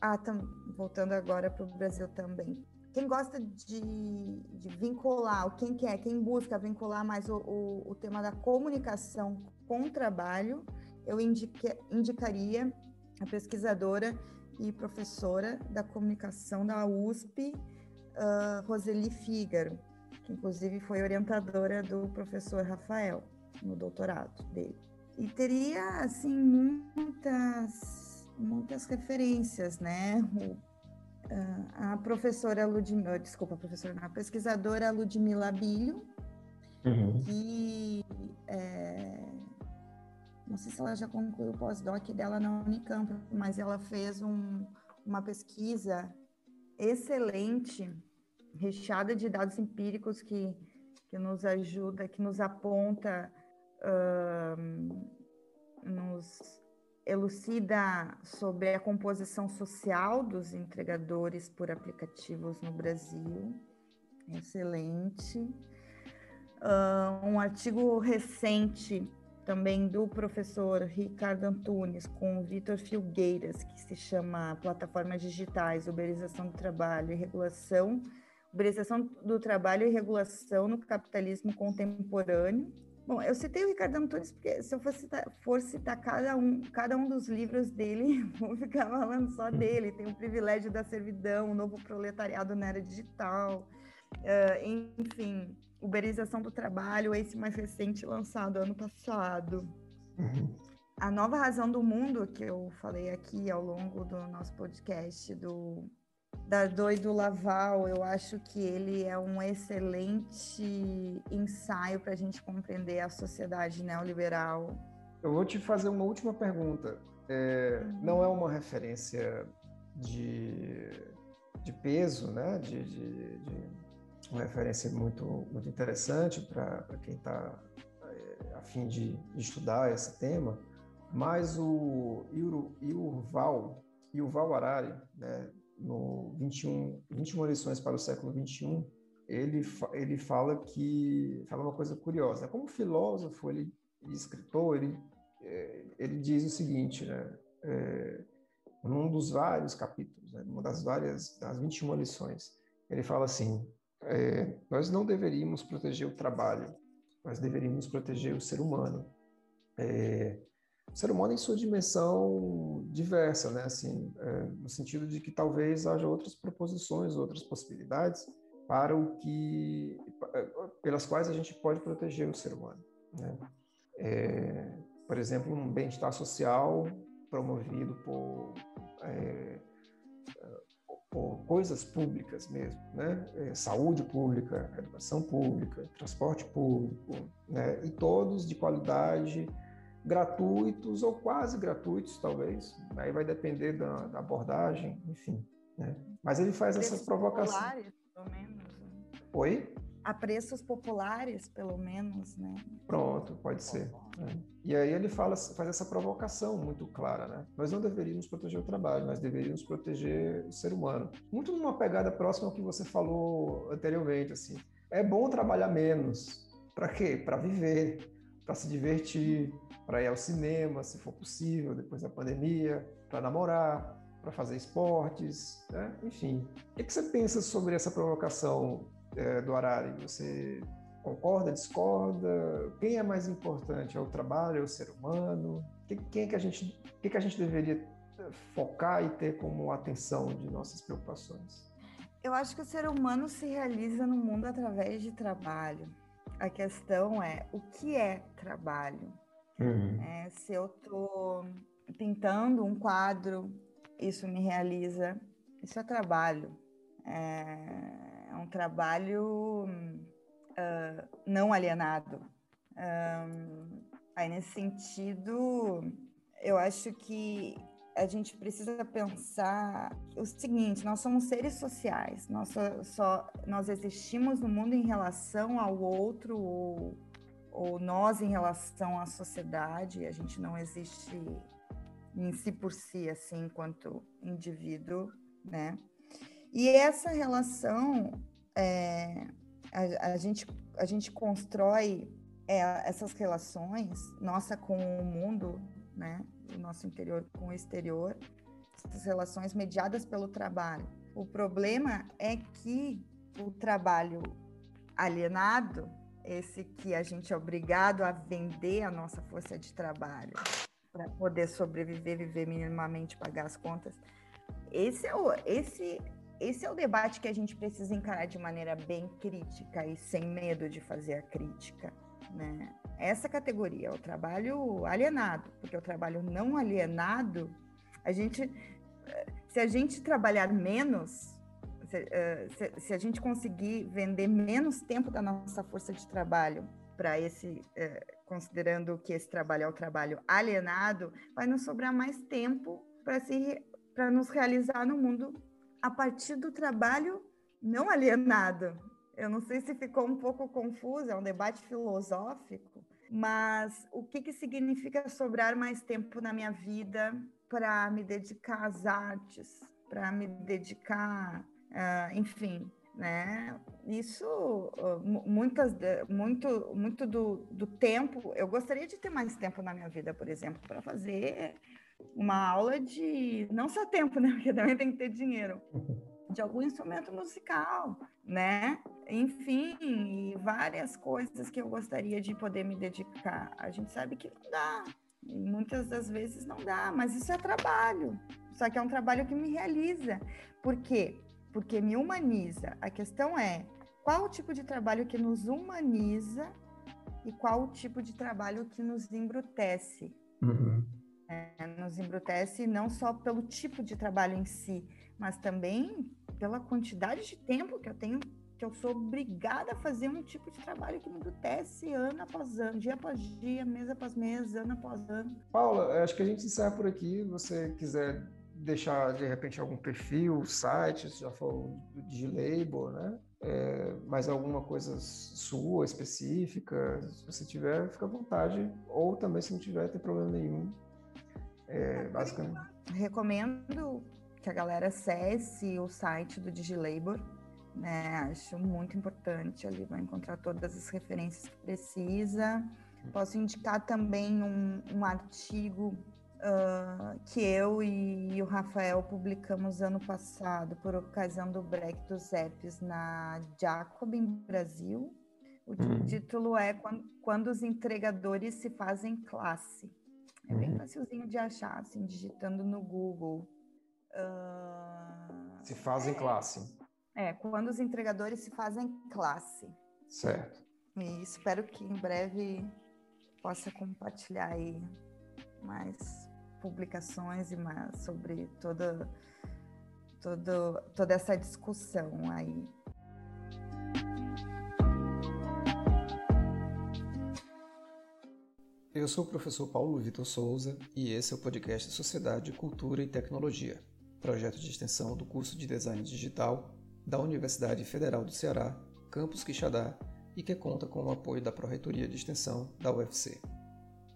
ah, tam, voltando agora para o Brasil também. Quem gosta de, de, vincular, quem quer, quem busca vincular mais o, o, o tema da comunicação com o trabalho, eu indique, indicaria a pesquisadora e professora da comunicação da USP, uh, Roseli Fígaro, que inclusive foi orientadora do professor Rafael no doutorado dele. E teria, assim, muitas, muitas referências, né? O, a professora Ludmila, desculpa, a professora, não, a pesquisadora Ludmila Bilho, uhum. que é, não sei se ela já concluiu o pós-doc dela na Unicamp, mas ela fez um, uma pesquisa excelente, recheada de dados empíricos que, que nos ajuda, que nos aponta nos elucida sobre a composição social dos entregadores por aplicativos no Brasil. Excelente. Uh, um artigo recente também do professor Ricardo Antunes com o Vitor Filgueiras, que se chama Plataformas Digitais, Uberização do Trabalho e Regulação, Uberização do Trabalho e Regulação no Capitalismo Contemporâneo, Bom, eu citei o Ricardo Antunes porque se eu for citar, for citar cada, um, cada um dos livros dele, [laughs] vou ficar falando só dele. Tem o Privilégio da Servidão, o Novo Proletariado na Era Digital, uh, enfim, Uberização do Trabalho, esse mais recente lançado ano passado. Uhum. A Nova Razão do Mundo, que eu falei aqui ao longo do nosso podcast, do da Doido Laval, eu acho que ele é um excelente ensaio para a gente compreender a sociedade neoliberal. Eu vou te fazer uma última pergunta. É, uhum. Não é uma referência de, de peso, né? De, de, de uma referência muito, muito interessante para quem está é, a fim de, estudar esse tema, mas o Yuval, Yuval Harari, né? no 21, 21 lições para o século 21, ele, ele fala que fala uma coisa curiosa. Como filósofo, ele escritor, ele, é, ele diz o seguinte, né? É, num dos vários capítulos, né, numa das várias das 21 lições, ele fala assim: é, nós não deveríamos proteger o trabalho, nós deveríamos proteger o ser humano. É, o ser humano em sua dimensão diversa, né? Assim, é, no sentido de que talvez haja outras proposições, outras possibilidades para o que, é, pelas quais a gente pode proteger o ser humano. Né? É, por exemplo, um bem-estar social promovido por, é, por coisas públicas mesmo, né? É, saúde pública, educação pública, transporte público, né? e todos de qualidade gratuitos ou quase gratuitos, talvez. Aí vai depender da, da abordagem, enfim. Né? Mas ele faz preços essa provocação. Populares, pelo menos. Né? Oi? A preços populares, pelo menos, né? Pronto, pode ser. Né? E aí ele fala, faz essa provocação muito clara, né? Nós não deveríamos proteger o trabalho, nós deveríamos proteger o ser humano. Muito numa pegada próxima ao que você falou anteriormente, assim. É bom trabalhar menos. Para quê? Para viver para se divertir, para ir ao cinema, se for possível, depois da pandemia, para namorar, para fazer esportes, né? enfim. O que, você pensa sobre essa provocação é, do Arari? Você concorda, discorda? Quem é mais importante? É o trabalho, é o ser humano? Quem é que a gente, que, que a gente deveria focar e ter como atenção de nossas preocupações? Eu acho que o ser humano se realiza no mundo através de trabalho. A questão é o que é trabalho. Uhum. É, se eu estou pintando um quadro, isso me realiza. Isso é trabalho. É, é um trabalho uh, não alienado. Um, aí, nesse sentido, eu acho que a gente precisa pensar o seguinte: nós somos seres sociais, nós só, só nós existimos no mundo em relação ao outro ou, ou nós em relação à sociedade. A gente não existe em si por si, assim, enquanto indivíduo, né? E essa relação, é, a, a, gente, a gente constrói é, essas relações, nossa com o mundo, né? o nosso interior com o exterior, essas relações mediadas pelo trabalho. O problema é que o trabalho alienado, esse que a gente é obrigado a vender a nossa força de trabalho para poder sobreviver, viver minimamente, pagar as contas. Esse é o esse esse é o debate que a gente precisa encarar de maneira bem crítica e sem medo de fazer a crítica, né? essa categoria, o trabalho alienado, porque o trabalho não alienado, a gente, se a gente trabalhar menos, se, eh, se, se a gente conseguir vender menos tempo da nossa força de trabalho para esse, eh, considerando que esse trabalho é o trabalho alienado, vai nos sobrar mais tempo para se para nos realizar no mundo a partir do trabalho não alienado. Eu não sei se ficou um pouco confuso, é um debate filosófico, mas o que, que significa sobrar mais tempo na minha vida para me dedicar às artes, para me dedicar, uh, enfim, né? Isso, uh, muitas, muito, muito do, do tempo, eu gostaria de ter mais tempo na minha vida, por exemplo, para fazer uma aula de, não só tempo, né? [laughs] Porque também tem que ter dinheiro, de algum instrumento musical, né? Enfim, várias coisas que eu gostaria de poder me dedicar. A gente sabe que não dá, e muitas das vezes não dá, mas isso é trabalho. Só que é um trabalho que me realiza. Por quê? Porque me humaniza. A questão é qual o tipo de trabalho que nos humaniza e qual o tipo de trabalho que nos embrutece. Uhum. É, nos embrutece não só pelo tipo de trabalho em si, mas também pela quantidade de tempo que eu tenho, que eu sou obrigada a fazer um tipo de trabalho que me embrutece ano após ano, dia após dia, mês após mês, ano após ano. Paula, acho que a gente encerra por aqui. Se você quiser deixar, de repente, algum perfil, site, você já falou de label, né? É, mais alguma coisa sua, específica, se você tiver, fica à vontade. Ou também, se não tiver, tem problema nenhum. É, basicamente. Recomendo que a galera acesse o site do DigiLabor, né? Acho muito importante, ali vai encontrar todas as referências que precisa. Posso indicar também um, um artigo uh, que eu e o Rafael publicamos ano passado, por ocasião do break dos apps na Jacobin Brasil. O uhum. título é quando, quando, os entregadores se fazem classe. É bem uhum. facilzinho de achar, assim, digitando no Google. Uh, se fazem é, classe. É, quando os entregadores se fazem classe. Certo. E espero que em breve possa compartilhar aí mais publicações e mais sobre toda, toda, toda essa discussão aí. Eu sou o professor Paulo Vitor Souza e esse é o podcast Sociedade, Cultura e Tecnologia projeto de extensão do curso de Design Digital da Universidade Federal do Ceará, Campus Quixadá, e que conta com o apoio da Pró-Reitoria de Extensão da UFC.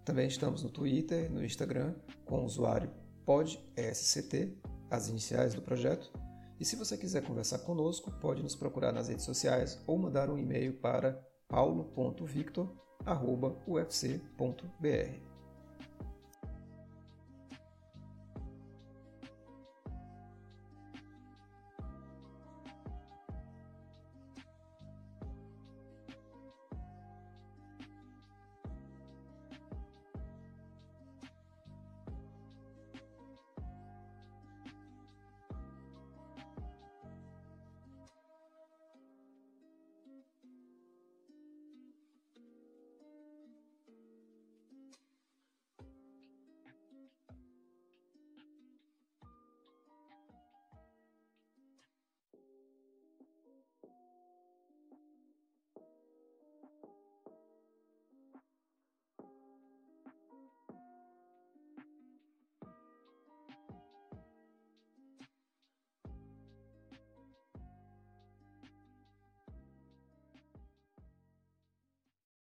Também estamos no Twitter, no Instagram, com o usuário PodESCT, as iniciais do projeto, e se você quiser conversar conosco, pode nos procurar nas redes sociais ou mandar um e-mail para paulo.victor.com ufc.br.